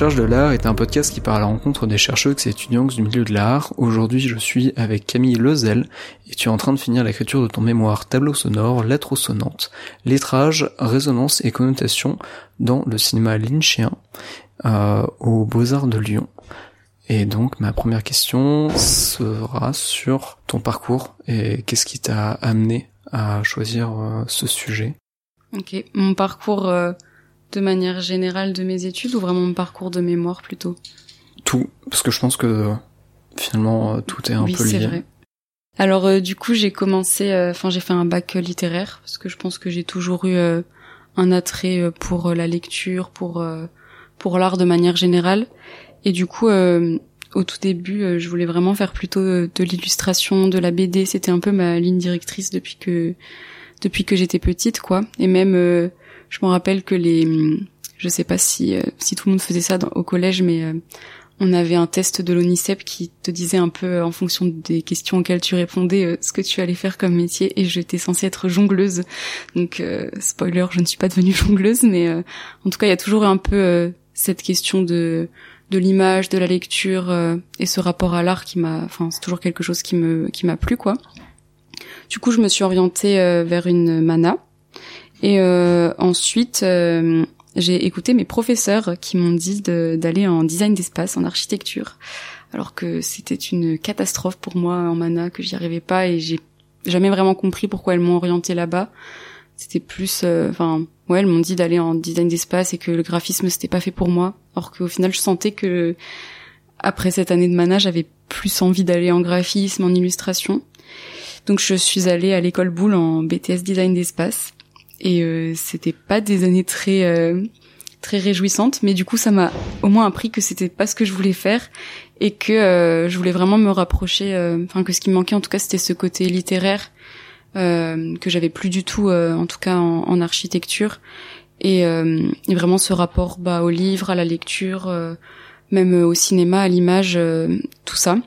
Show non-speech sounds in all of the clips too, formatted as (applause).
Recherche de l'art est un podcast qui part à la rencontre des chercheurs et étudiants du milieu de l'art. Aujourd'hui, je suis avec Camille Lezel et tu es en train de finir l'écriture de ton mémoire Tableau sonore, lettres sonnantes, lettrage, résonance et connotation dans le cinéma lynchien euh, aux Beaux-Arts de Lyon. Et donc ma première question sera sur ton parcours et qu'est-ce qui t'a amené à choisir euh, ce sujet? Ok, mon parcours euh, de manière générale de mes études ou vraiment mon parcours de mémoire plutôt? Tout, parce que je pense que finalement euh, tout est un peu lié. Vrai. Alors euh, du coup j'ai commencé, euh, enfin j'ai fait un bac littéraire parce que je pense que j'ai toujours eu un attrait pour la lecture, pour pour l'art de manière générale. Et du coup au tout début je voulais vraiment faire plutôt de l'illustration, de la BD. C'était un peu ma ligne directrice depuis que depuis que j'étais petite quoi. Et même je me rappelle que les, je sais pas si euh, si tout le monde faisait ça au collège, mais euh, on avait un test de l'ONICEP qui te disait un peu euh, en fonction des questions auxquelles tu répondais ce que tu allais faire comme métier et j'étais censée être jongleuse. Donc spoiler, je ne suis pas devenue (laughs) jongleuse mais en tout cas, il y a toujours un peu cette question de de l'image, de la lecture et ce rapport à l'art qui m'a enfin c'est toujours quelque chose qui me qui m'a plu quoi. Du coup, je me suis orientée vers une mana et euh, ensuite, euh, j'ai écouté mes professeurs qui m'ont dit d'aller en design d'espace, en architecture, alors que c'était une catastrophe pour moi en mana, que j'y arrivais pas et j'ai jamais vraiment compris pourquoi elles m'ont orienté là-bas. C'était plus, euh, enfin, ouais, elles m'ont dit d'aller en design d'espace et que le graphisme c'était pas fait pour moi, alors qu'au final je sentais que après cette année de mana, j'avais plus envie d'aller en graphisme, en illustration. Donc je suis allée à l'école Boulle en BTS design d'espace et euh, c'était pas des années très euh, très réjouissantes mais du coup ça m'a au moins appris que c'était pas ce que je voulais faire et que euh, je voulais vraiment me rapprocher enfin que ce qui me manquait en tout cas c'était ce côté littéraire que j'avais plus du tout en tout cas en, en architecture. Et, et, vraiment ce rapport bah au livre à la lecture même au cinéma à l'image tout ça.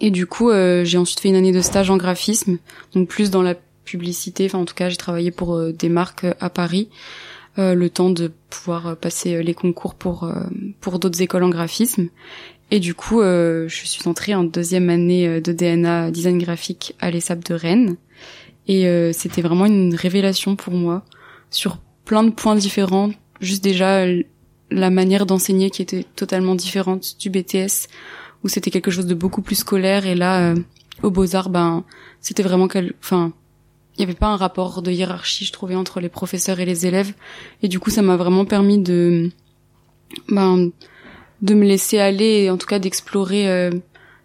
Et du coup j'ai ensuite fait une année de stage en graphisme donc plus dans la publicité. Enfin, en tout cas, j'ai travaillé pour euh, des marques euh, à Paris. Euh, le temps de pouvoir passer les concours pour pour d'autres écoles en graphisme. Et du coup, je suis entrée en deuxième année de DNA design graphique à l'ESAP de Rennes. Et c'était vraiment une révélation pour moi sur plein de points différents. Juste déjà la manière d'enseigner qui était totalement différente du BTS où c'était quelque chose de beaucoup plus scolaire et là au Beaux-Arts ben c'était vraiment quel enfin il n'y avait pas un rapport de hiérarchie, je trouvais, entre les professeurs et les élèves. Et du coup, ça m'a vraiment permis de, ben, de me laisser aller, et en tout cas d'explorer euh,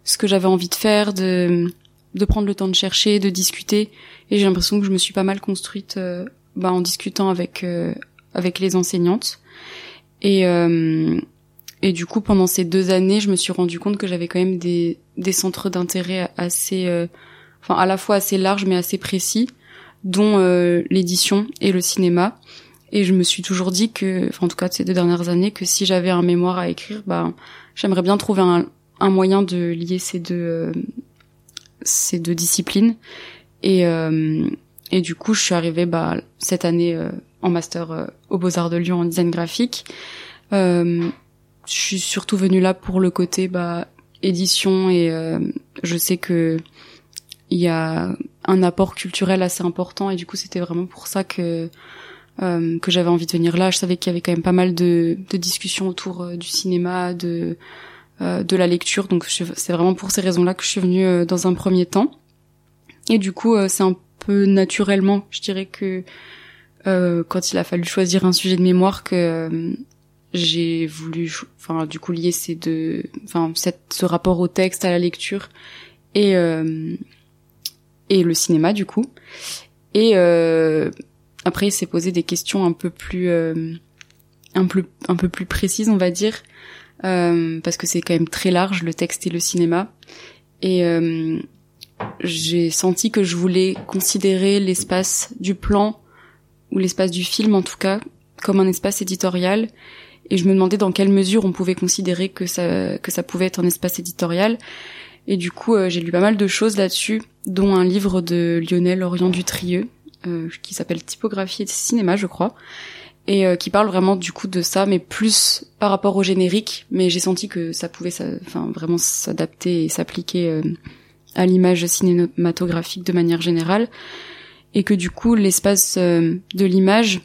ce que j'avais envie de faire, de, de prendre le temps de chercher, de discuter. Et j'ai l'impression que je me suis pas mal construite, euh, ben, en discutant avec euh, avec les enseignantes. Et et du coup, pendant ces deux années, je me suis rendu compte que j'avais quand même des des centres d'intérêt assez, enfin à la fois assez larges mais assez précis dont euh, l'édition et le cinéma. Et je me suis toujours dit que, enfin en tout cas ces deux dernières années, que si j'avais un mémoire à écrire, bah j'aimerais bien trouver un, un, moyen de lier ces deux euh, ces deux disciplines. Et euh, et du coup, je suis arrivée bah cette année en master aux Beaux Arts de Lyon en design graphique. je suis surtout venue là pour le côté bah édition et je sais que il y a un apport culturel assez important et du coup c'était vraiment pour ça que euh, que j'avais envie de venir là. Je savais qu'il y avait quand même pas mal de, de discussions autour euh, du cinéma, de euh, de la lecture, donc c'est vraiment pour ces raisons-là que je suis venue euh, dans un premier temps. Et du coup c'est un peu naturellement, je dirais que quand il a fallu choisir un sujet de mémoire que j'ai voulu, enfin du coup lier ces deux, enfin ce rapport au texte, à la lecture et et le cinéma du coup. Et euh, après, il s'est posé des questions un peu plus, euh, un peu, un peu plus précises, on va dire, euh, parce que c'est quand même très large le texte et le cinéma. Et euh, j'ai senti que je voulais considérer l'espace du plan ou l'espace du film, en tout cas, comme un espace éditorial. Et je me demandais dans quelle mesure on pouvait considérer que ça, que ça pouvait être un espace éditorial. Et du coup, euh, j'ai lu pas mal de choses là-dessus, dont un livre de Lionel Orient Dutrieux, euh, qui s'appelle Typographie et cinéma, je crois. et euh, qui parle vraiment du coup de ça, mais plus par rapport au générique. Mais j'ai senti que ça pouvait, vraiment s'adapter et s'appliquer euh, à l'image cinématographique de manière générale, et que du coup l'espace euh, de l'image,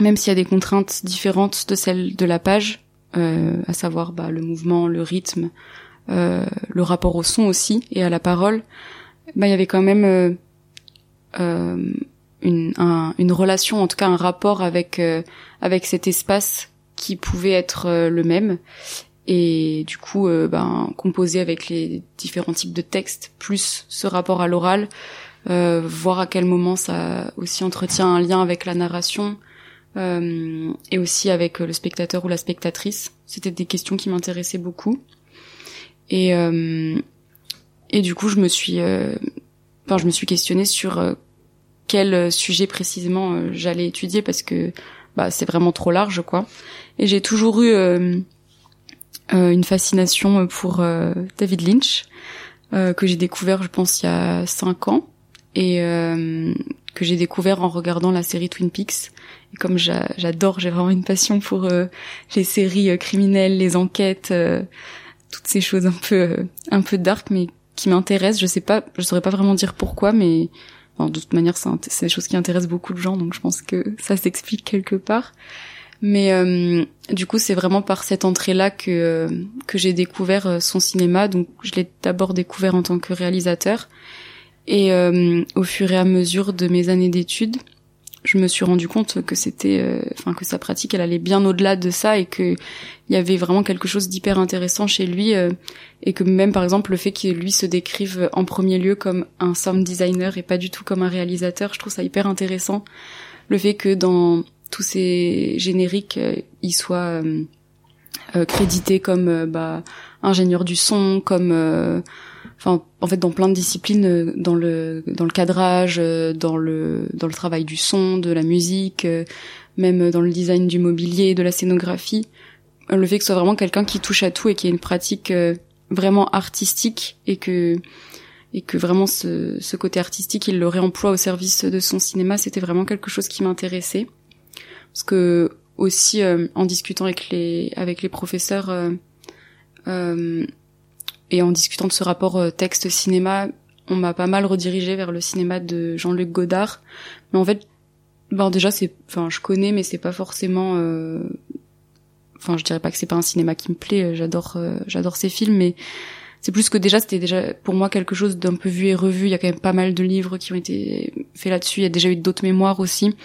même s'il y a des contraintes différentes de celles de la page, à savoir bah, le mouvement, le rythme, le rapport au son aussi et à la parole, bah il y avait quand même une, une relation, en tout cas un rapport avec euh, avec cet espace qui pouvait être euh, le même. Et du coup euh, ben composé avec les différents types de textes plus ce rapport à l'oral voir à quel moment ça aussi entretient un lien avec la narration et aussi avec le spectateur ou la spectatrice. C'était des questions qui m'intéressaient beaucoup. Et et du coup je me suis enfin je me suis questionnée sur quel euh, sujet précisément euh, j'allais étudier parce que bah, c'est vraiment trop large quoi. Et j'ai toujours eu euh, une fascination pour David Lynch que j'ai découvert je pense il y a cinq ans et que j'ai découvert en regardant la série Twin Peaks. Et comme j'adore, j'ai vraiment une passion pour les séries criminelles, les enquêtes, toutes ces choses un peu un peu dark mais qui m'intéressent. Je sais pas, je saurais pas vraiment dire pourquoi, mais de toute manière, c'est des choses qui intéressent beaucoup de gens, donc je pense que ça s'explique quelque part. Mais euh, du coup, c'est vraiment par cette entrée-là que euh, que j'ai découvert euh, son cinéma. Donc, je l'ai d'abord découvert en tant que réalisateur, et au fur et à mesure de mes années d'études, je me suis rendu compte que c'était, euh, enfin que sa pratique, elle allait bien au-delà de ça et que il y avait vraiment quelque chose d'hyper intéressant chez lui euh, et que même par exemple le fait qu'il lui se décrive en premier lieu comme un sound designer et pas du tout comme un réalisateur, je trouve ça hyper intéressant. Le fait que dans tous ces génériques, euh, il soit crédité comme bah, ingénieur du son, comme en fait dans plein de disciplines euh, dans le dans le cadrage euh, dans le dans le travail du son de la musique euh, même dans le design du mobilier de la scénographie le fait que ce soit vraiment quelqu'un qui touche à tout et qui ait une pratique vraiment artistique et que et que vraiment ce, ce côté artistique il le réemploie au service de son cinéma c'était vraiment quelque chose qui m'intéressait. Parce que aussi en discutant avec les avec les professeurs euh, et en discutant de ce rapport euh, texte-cinéma, on m'a pas mal redirigé vers le cinéma de Jean-Luc Godard. Mais en fait, ben déjà c'est, enfin je connais, mais c'est pas forcément. Euh... Enfin, je dirais pas que c'est pas un cinéma qui me plaît. Euh, j'adore, euh, j'adore ces films, mais c'est plus que déjà c'était déjà pour moi quelque chose d'un peu vu et revu. Il y a quand même pas mal de livres qui ont été faits là-dessus. Il y a déjà eu d'autres mémoires aussi,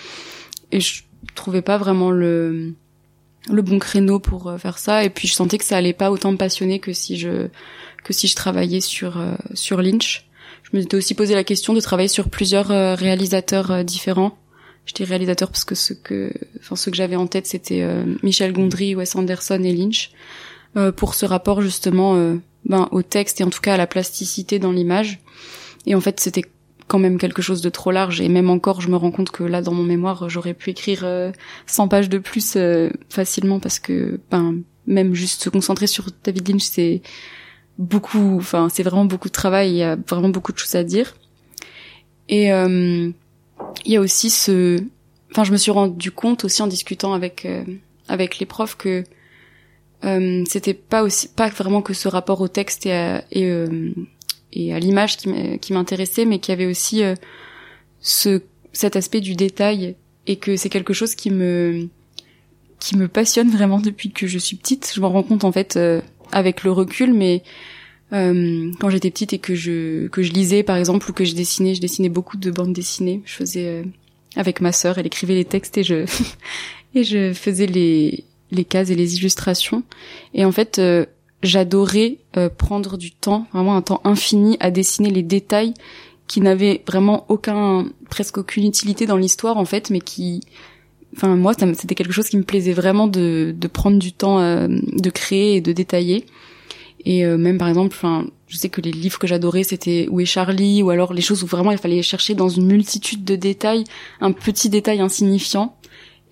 et je trouvais pas vraiment le le bon créneau pour faire ça. Et puis je sentais que ça allait pas autant me passionner que si je que si je travaillais sur euh, sur Lynch. Je me suis aussi posé la question de travailler sur plusieurs euh, réalisateurs euh, différents. J'étais réalisateur parce que ce que, enfin ce que j'avais en tête, c'était Michel Gondry, Wes Anderson et Lynch, pour ce rapport justement, ben au texte et en tout cas à la plasticité dans l'image. Et en fait, c'était quand même quelque chose de trop large et même encore je me rends compte que là dans mon mémoire j'aurais pu écrire 100 pages de plus facilement parce que ben même juste se concentrer sur David Lynch c'est beaucoup, enfin c'est vraiment beaucoup de travail, il y a vraiment beaucoup de choses à dire. Et euh, il y a aussi ce, enfin je me suis rendu compte aussi en discutant avec euh, avec les profs que euh, c'était pas aussi pas vraiment que ce rapport au texte et à, et, euh, et à l'image qui m'intéressait, mais qu'il y avait aussi ce cet aspect du détail et que c'est quelque chose qui me qui me passionne vraiment depuis que je suis petite. Je m'en rends compte en fait avec le recul, mais euh, quand j'étais petite et que je que je lisais par exemple ou que je dessinais, je dessinais beaucoup de bandes dessinées. Je faisais euh, avec ma sœur, elle écrivait les textes et je (laughs) et je faisais les les cases et les illustrations. Et en fait, euh, j'adorais prendre du temps, vraiment un temps infini, à dessiner les détails qui n'avaient vraiment aucun, presque aucune utilité dans l'histoire en fait, mais qui enfin moi c'était quelque chose qui me plaisait vraiment de, de prendre du temps euh, de créer et de détailler. Et euh, même par exemple enfin je sais que les livres que j'adorais c'était où est Charlie ou alors les choses où vraiment il fallait chercher dans une multitude de détails un petit détail insignifiant.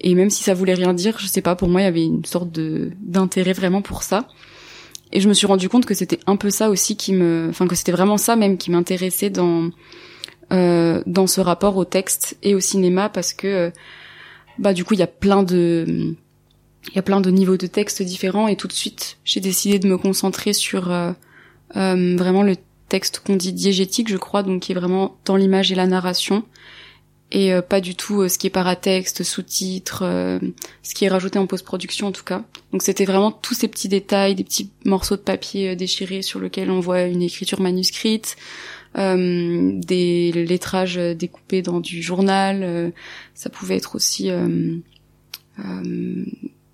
Et même si ça voulait rien dire je sais pas pour moi il y avait une sorte de d'intérêt vraiment pour ça. Et je me suis rendu compte que c'était un peu ça aussi qui me enfin que c'était vraiment ça même qui m'intéressait dans euh, dans ce rapport au texte et au cinéma parce que bah du coup il y a plein de il y a plein de niveaux de texte différents et tout de suite j'ai décidé de me concentrer sur euh, euh, vraiment le texte qu'on dit diégétique je crois donc qui est vraiment dans l'image et la narration et euh, pas du tout ce qui est paratexte, sous-titres, ce qui est rajouté en post-production en tout cas. Donc c'était vraiment tous ces petits détails, des petits morceaux de papier déchirés sur lesquels on voit une écriture manuscrite, des lettrages découpés dans du journal, ça pouvait être aussi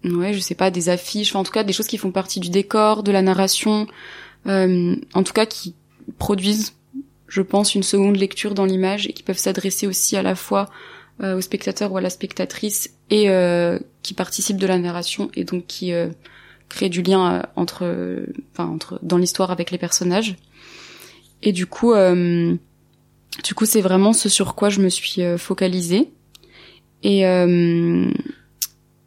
ouais, je sais pas, des affiches, en tout cas des choses qui font partie du décor, de la narration, euh, en tout cas qui produisent, je pense, une seconde lecture dans l'image et qui peuvent s'adresser aussi à la fois euh, au spectateur ou à la spectatrice et euh, qui participent de la narration et donc qui euh, créent du lien euh, entre, enfin entre dans l'histoire avec les personnages. Et du coup, euh, du coup, c'est vraiment ce sur quoi je me suis focalisée. Et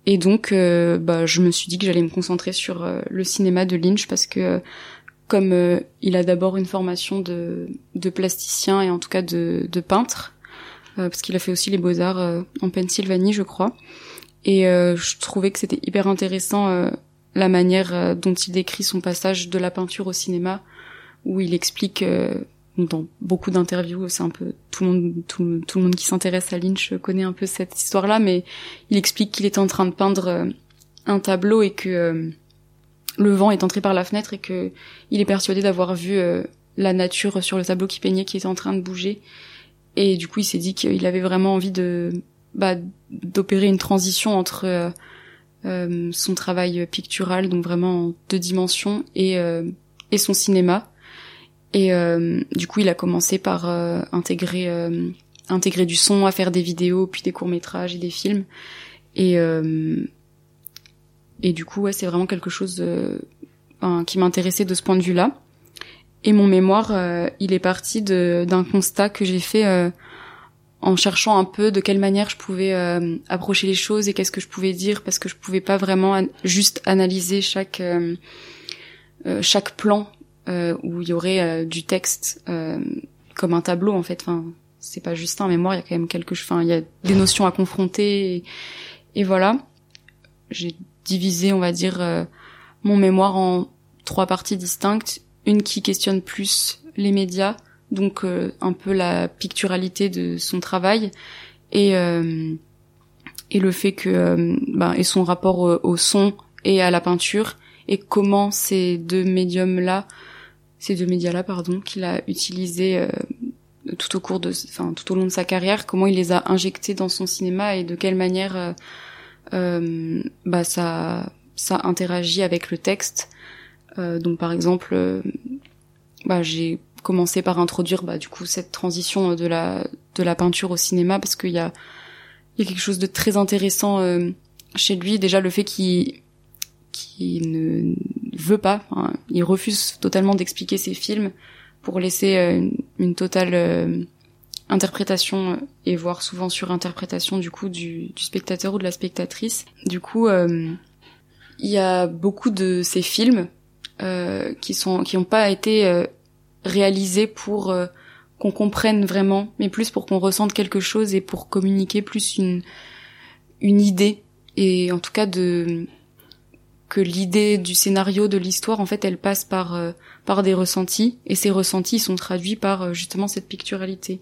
et donc, euh, bah, je me suis dit que j'allais me concentrer sur euh, le cinéma de Lynch parce que, euh, comme il a d'abord une formation de, de, plasticien et en tout cas de, de peintre, parce qu'il a fait aussi les beaux-arts en Pennsylvanie, je crois, et je trouvais que c'était hyper intéressant la manière dont il décrit son passage de la peinture au cinéma, où il explique dans beaucoup d'interviews, c'est un peu tout le monde, tout, tout le monde qui s'intéresse à Lynch connaît un peu cette histoire-là, mais il explique qu'il était en train de peindre euh, un tableau et que euh, le vent est entré par la fenêtre et que il est persuadé d'avoir vu euh, la nature sur le tableau qui peignait qui était en train de bouger. Et du coup, il s'est dit qu'il avait vraiment envie de bah, d'opérer une transition entre son travail pictural, donc vraiment en deux dimensions, et, et son cinéma et euh, du coup, il a commencé par euh, intégrer euh, intégrer du son, à faire des vidéos, puis des courts métrages et des films. Et et du coup, ouais, c'est vraiment quelque chose qui m'intéressait de ce point de vue-là. Et mon mémoire, il est parti d'un constat que j'ai fait en cherchant un peu de quelle manière je pouvais approcher les choses et qu'est-ce que je pouvais dire parce que je pouvais pas vraiment juste analyser chaque chaque plan euh, où il y aurait euh, du texte euh, comme un tableau en fait. Enfin, c'est pas juste un mémoire, il y a quand même quelque, enfin, il y a des notions à confronter et, et voilà. J'ai divisé, on va dire, euh, mon mémoire en trois parties distinctes. Une qui questionne plus les médias, donc un peu la picturalité de son travail et et le fait que ben, et son rapport au, au, son et à la peinture et comment ces deux médiums là ces deux médias-là, pardon, qu'il a utilisé euh, tout au cours de, enfin tout au long de sa carrière, comment il les a injectés dans son cinéma et de quelle manière euh, euh bah ça ça interagit avec le texte. Euh, donc par exemple, bah j'ai commencé par introduire bah du coup cette transition de la de la peinture au cinéma parce qu'il y a il y a quelque chose de très intéressant chez lui déjà le fait qu'il qui ne veut pas, il refuse totalement d'expliquer ses films pour laisser euh, une, totale euh, interprétation euh, et voire souvent sur interprétation du coup du, spectateur ou de la spectatrice. Du coup, il y a beaucoup de ces films qui sont qui n'ont pas été réalisés pour qu'on comprenne vraiment, mais plus pour qu'on ressente quelque chose et pour communiquer plus une une idée et en tout cas de que l'idée du scénario de l'histoire en fait elle passe par euh, par des ressentis et ces ressentis sont traduits par euh, justement cette picturalité.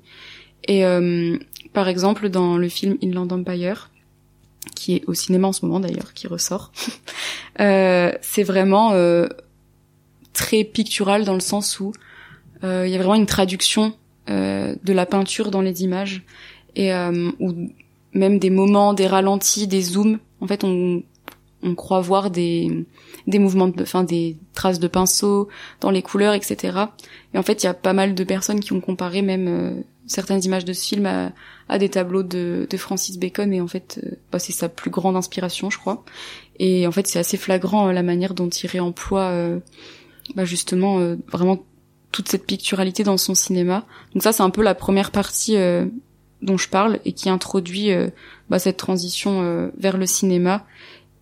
Et euh, par exemple dans le film Inland Empire qui est au cinéma en ce moment d'ailleurs qui ressort (laughs) c'est vraiment très pictural dans le sens où il y a vraiment une traduction de la peinture dans les images et où même des moments des ralentis des zooms. En fait on on croit voir des des mouvements de enfin des traces de pinceau dans les couleurs etc et en fait il y a pas mal de personnes qui ont comparé même euh, certaines images de ce film à, à des tableaux de, de Francis Bacon et en fait euh, bah, c'est sa plus grande inspiration je crois. Et en fait c'est assez flagrant euh, la manière dont il réemploie bah, justement vraiment toute cette picturalité dans son cinéma. Donc ça c'est un peu la première partie dont je parle et qui introduit bah, cette transition vers le cinéma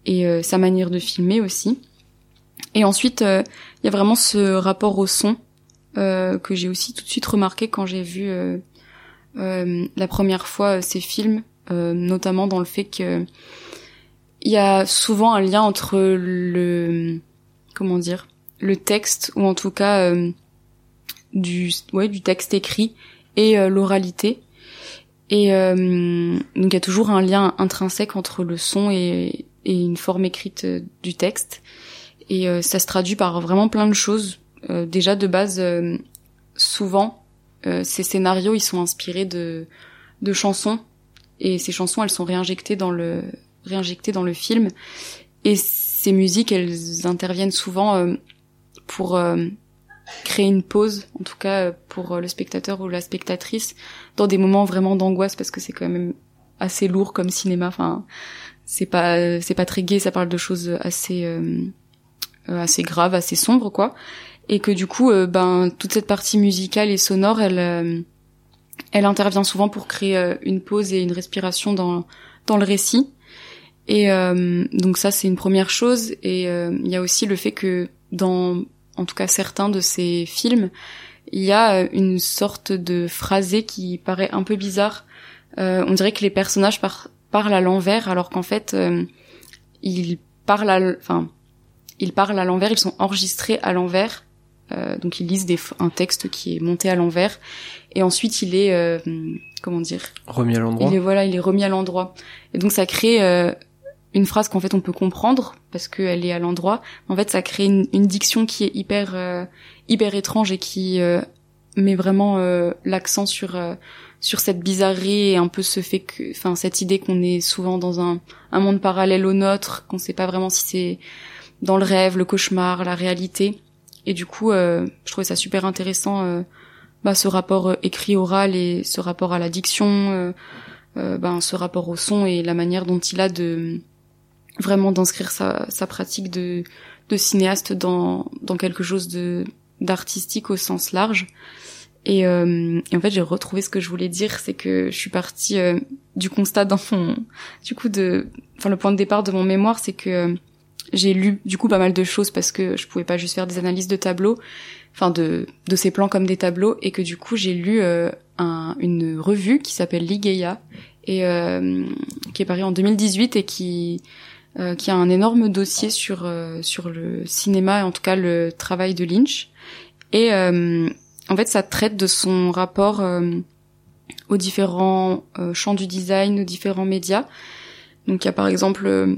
et euh, sa manière de filmer aussi. Et ensuite, euh, il y a vraiment ce rapport au son euh, que j'ai aussi tout de suite remarqué quand j'ai vu la première fois ces films notamment dans le fait que il y a souvent un lien entre le comment dire le texte ou en tout cas du ouais du texte écrit et l'oralité et donc il y a toujours un lien intrinsèque entre le son et, et une forme écrite du texte. Et ça se traduit par vraiment plein de choses. Déjà de base souvent, euh, ces scénarios, ils sont inspirés de, de chansons, et ces chansons, elles sont réinjectées dans le, réinjectées dans le film, et ces musiques, elles interviennent souvent euh, pour euh, créer une pause, en tout cas pour le spectateur ou la spectatrice, dans des moments vraiment d'angoisse, parce que c'est quand même assez lourd comme cinéma. Enfin, c'est pas, c'est pas très gai, ça parle de choses assez, assez graves, assez sombres, quoi et que du coup, euh, ben toute cette partie musicale et sonore, elle, euh, elle intervient souvent pour créer euh, une pause et une respiration dans dans le récit. Et donc ça, c'est une première chose. Et il y a aussi le fait que dans, en tout cas certains de ces films, il y a une sorte de phrasé qui paraît un peu bizarre. on dirait que les personnages parlent à l'envers, alors qu'en fait, ils parlent à, enfin, ils parlent à l'envers, ils sont enregistrés à l'envers euh, donc ils lisent des, un texte qui est monté à l'envers et ensuite il est euh, comment dire? Remis à l'endroit. Il est voilà, il est remis à l'endroit. Et donc ça crée euh, une phrase qu'en fait on peut comprendre parce qu'elle est à l'endroit. En fait, ça crée une, une diction qui est hyper hyper étrange et qui met vraiment l'accent sur sur cette bizarrerie et un peu ce fait que enfin cette idée qu'on est souvent dans un un monde parallèle au nôtre, qu'on sait pas vraiment si c'est dans le rêve, le cauchemar, la réalité. Et du coup, euh, je trouvais ça super intéressant, euh, bah, ce rapport euh, écrit-oral et ce rapport à l'addiction, ben, ce rapport au son et la manière dont il a de vraiment d'inscrire sa, sa pratique de, de cinéaste dans, dans quelque chose de d'artistique au sens large. Et, euh, en fait, j'ai retrouvé ce que je voulais dire, c'est que je suis partie du constat dans mon, du coup de, enfin le point de départ de mon mémoire, c'est que j'ai lu du coup pas mal de choses parce que je pouvais pas juste faire des analyses de tableaux, enfin de de ces plans comme des tableaux, et que du coup j'ai lu euh, un, une revue qui s'appelle Ligeia et euh, qui est parue en 2018 et qui euh, qui a un énorme dossier sur sur le cinéma et en tout cas le travail de Lynch. Et en fait, ça traite de son rapport aux différents champs du design, aux différents médias. Donc il y a par exemple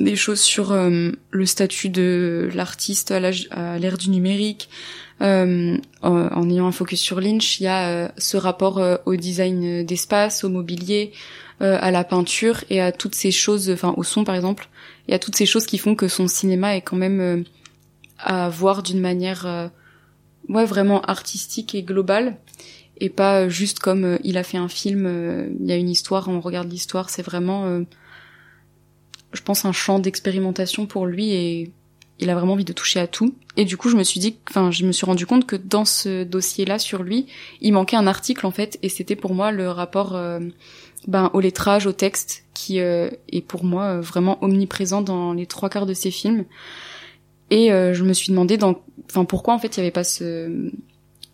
des choses sur euh, le statut de l'artiste à l'ère du numérique. Euh, en, ayant un focus sur Lynch, il y a euh, ce rapport au design d'espace, au mobilier, à la peinture et à toutes ces choses, enfin au son par exemple, et à toutes ces choses qui font que son cinéma est quand même à voir d'une manière ouais vraiment artistique et globale et pas juste comme il a fait un film, il y a une histoire, on regarde l'histoire, c'est vraiment je pense, un champ d'expérimentation pour lui et il a vraiment envie de toucher à tout. Et du coup, je me suis dit, enfin, je me suis rendu compte que dans ce dossier-là sur lui, il manquait un article en fait, et c'était pour moi le rapport, euh, ben, au lettrage, au texte, qui euh, est pour moi euh, vraiment omniprésent dans les trois quarts de ses films. Et je me suis demandé, dans, enfin, pourquoi en fait il y avait pas ce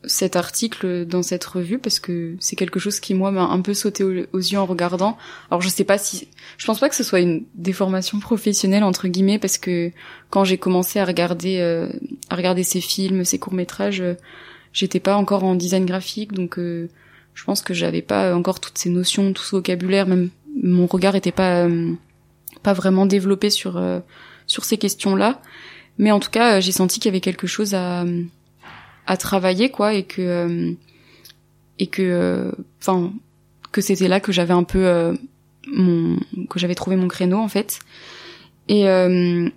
cet article dans cette revue parce que c'est quelque chose qui moi m'a un peu sauté aux, yeux en regardant. Alors je sais pas si je pense pas que ce soit une déformation professionnelle entre guillemets parce que quand j'ai commencé à regarder euh, à regarder ces films, ces courts-métrages, euh, j'étais pas encore en design graphique donc euh, je pense que j'avais pas encore toutes ces notions, tout ce vocabulaire, même mon regard était pas pas vraiment développé sur sur ces questions-là. Mais en tout cas, j'ai senti qu'il y avait quelque chose à à travailler quoi et que euh, et que euh, enfin que c'était là que j'avais un peu euh, mon que j'avais trouvé mon créneau en fait. Et je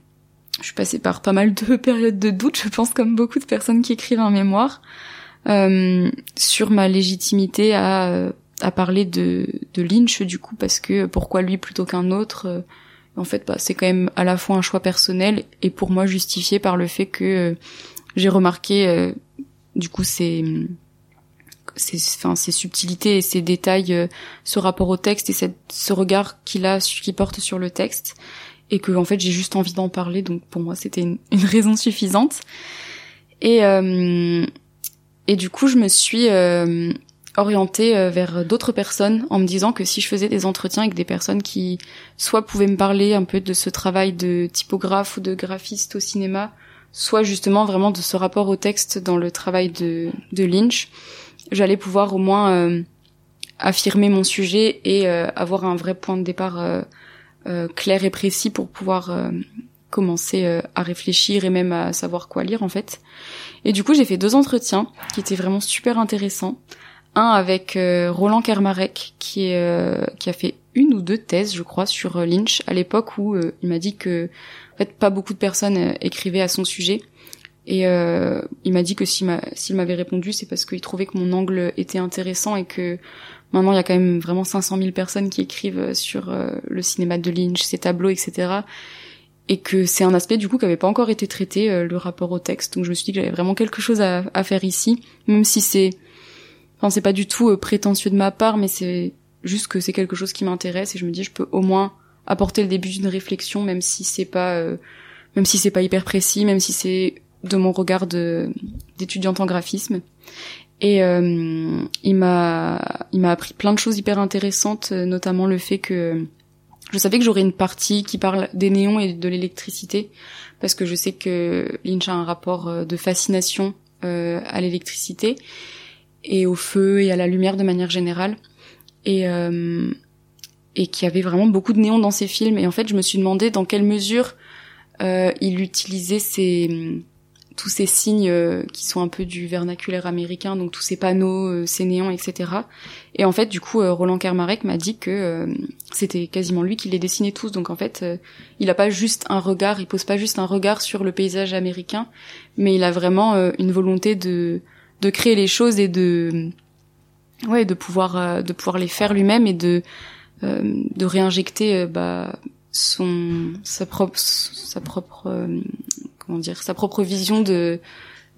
suis passée par pas mal de (laughs) périodes de doute je pense comme beaucoup de personnes qui écrivent un mémoire sur ma légitimité à à parler de de Lynch du coup parce que pourquoi lui plutôt qu'un autre en fait bah, c'est quand même à la fois un choix personnel et pour moi justifié par le fait que j'ai remarqué du coup ces, ces subtilités et ces détails, euh, ce rapport au texte et ce regard qu'il a, porte sur le texte, et que en fait j'ai juste envie d'en parler, donc pour moi c'était une, (laughs) raison suffisante. Et euh, et du coup je me suis euh, orienté vers d'autres personnes en me disant que si je faisais des entretiens avec des personnes qui soit pouvaient me parler un peu de ce travail de typographe ou de graphiste au cinéma, soit justement vraiment de ce rapport au texte dans le travail de, Lynch, j'allais pouvoir au moins euh, affirmer mon sujet et euh, avoir un vrai point de départ euh, clair et précis pour pouvoir commencer à réfléchir et même à savoir quoi lire en fait. Et du coup j'ai fait deux entretiens qui étaient vraiment super intéressants. Un avec Roland Kermarek qui, est, qui a fait une ou deux thèses je crois sur Lynch à l'époque où il m'a dit que en fait, pas beaucoup de personnes euh, écrivaient à son sujet. Et euh, il m'a dit que s'il m'avait répondu, c'est parce qu'il trouvait que mon angle était intéressant et que maintenant il y a quand même vraiment 500 000 personnes qui écrivent euh, sur euh, le cinéma de Lynch, ses tableaux, etc. Et que c'est un aspect du coup qui avait pas encore été traité, le rapport au texte. Donc je me suis dit que j'avais vraiment quelque chose à, faire ici, même si c'est, c'est pas du tout prétentieux de ma part, mais c'est juste que c'est quelque chose qui m'intéresse et je me dis je peux au moins apporter le début d'une réflexion, même si c'est pas, euh, même si c'est pas hyper précis, même si c'est de mon regard d'étudiante en graphisme. Et euh, il m'a, il m'a appris plein de choses hyper intéressantes, notamment le fait que je savais que j'aurais une partie qui parle des néons et de l'électricité, parce que je sais que Lynch a un rapport euh, de fascination euh, à l'électricité et au feu et à la lumière de manière générale. Et, euh, et qui avait vraiment beaucoup de néons dans ses films. Et en fait, je me suis demandé dans quelle mesure euh, il utilisait ces tous ces signes euh, qui sont un peu du vernaculaire américain, donc tous ces panneaux, euh, ces néons, etc. Et en fait, du coup, euh, Roland Kermarek m'a dit que c'était quasiment lui qui les dessinait tous. Donc en fait, il a pas juste un regard, il pose pas juste un regard sur le paysage américain, mais il a vraiment une volonté de de créer les choses et de ouais de pouvoir de pouvoir les faire lui-même et de euh, de réinjecter euh, bah, son sa propre sa propre euh, comment dire sa propre vision de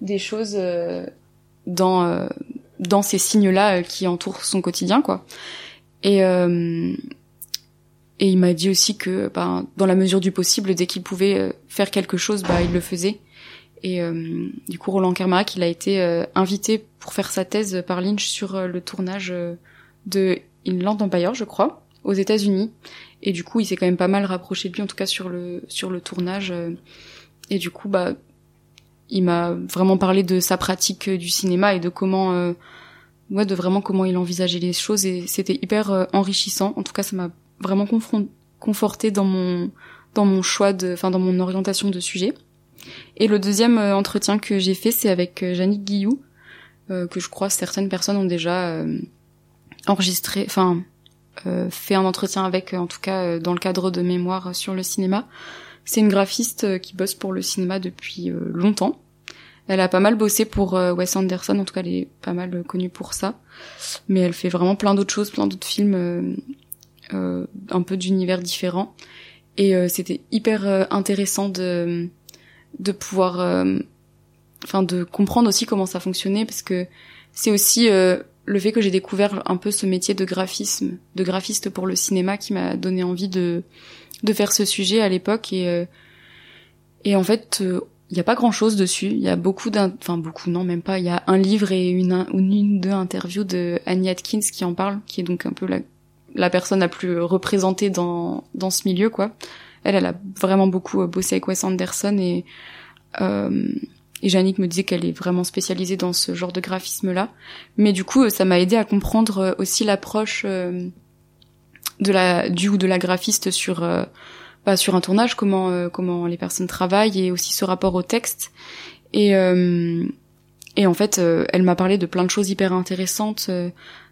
des choses dans dans ces signes là qui entourent son quotidien quoi. Et et il m'a dit aussi que bah, dans la mesure du possible dès qu'il pouvait faire quelque chose bah il le faisait et du coup Roland Kermarak il a été invité pour faire sa thèse par Lynch sur le tournage de Inland Empire je crois aux États-Unis. Et du coup, il s'est quand même pas mal rapproché de lui, en tout cas sur le sur le tournage. Euh. Et du coup, bah, il m'a vraiment parlé de sa pratique du cinéma et de comment, euh, ouais, de vraiment comment il envisageait les choses. Et c'était hyper euh, enrichissant. En tout cas, ça m'a vraiment conforté dans mon dans mon choix de, enfin, dans mon orientation de sujet. Et le deuxième entretien que j'ai fait, c'est avec Jannick Guillou, que je crois certaines personnes ont déjà enregistré, enfin euh, fait un entretien avec, en tout cas euh, dans le cadre de mémoire sur le cinéma. C'est une graphiste euh, qui bosse pour le cinéma depuis longtemps. Elle a pas mal bossé pour Wes Anderson, en tout cas elle est pas mal connue pour ça. Mais elle fait vraiment plein d'autres choses, plein d'autres films un peu d'univers différents. Et c'était hyper intéressant de de pouvoir, enfin de comprendre aussi comment ça fonctionnait parce que c'est aussi le fait que j'ai découvert un peu ce métier de graphisme, de graphiste pour le cinéma, qui m'a donné envie de de faire ce sujet à l'époque et euh, et en fait il euh, n'y a pas grand chose dessus. Il y a beaucoup d'un, enfin beaucoup non même pas. Il y a un livre et une une, une deux interviews de Annie Atkins qui en parle, qui est donc un peu la la personne la plus représentée dans dans ce milieu quoi. Elle a vraiment beaucoup euh, bossé avec Wes Anderson et euh, et Jannick me disait qu'elle est vraiment spécialisée dans ce genre de graphisme-là. Mais du coup, ça m'a aidé à comprendre euh, aussi l'approche euh, de la du ou de la graphiste sur euh, bah, sur un tournage, comment comment les personnes travaillent et aussi ce rapport au texte. Et et en fait, elle m'a parlé de plein de choses hyper intéressantes.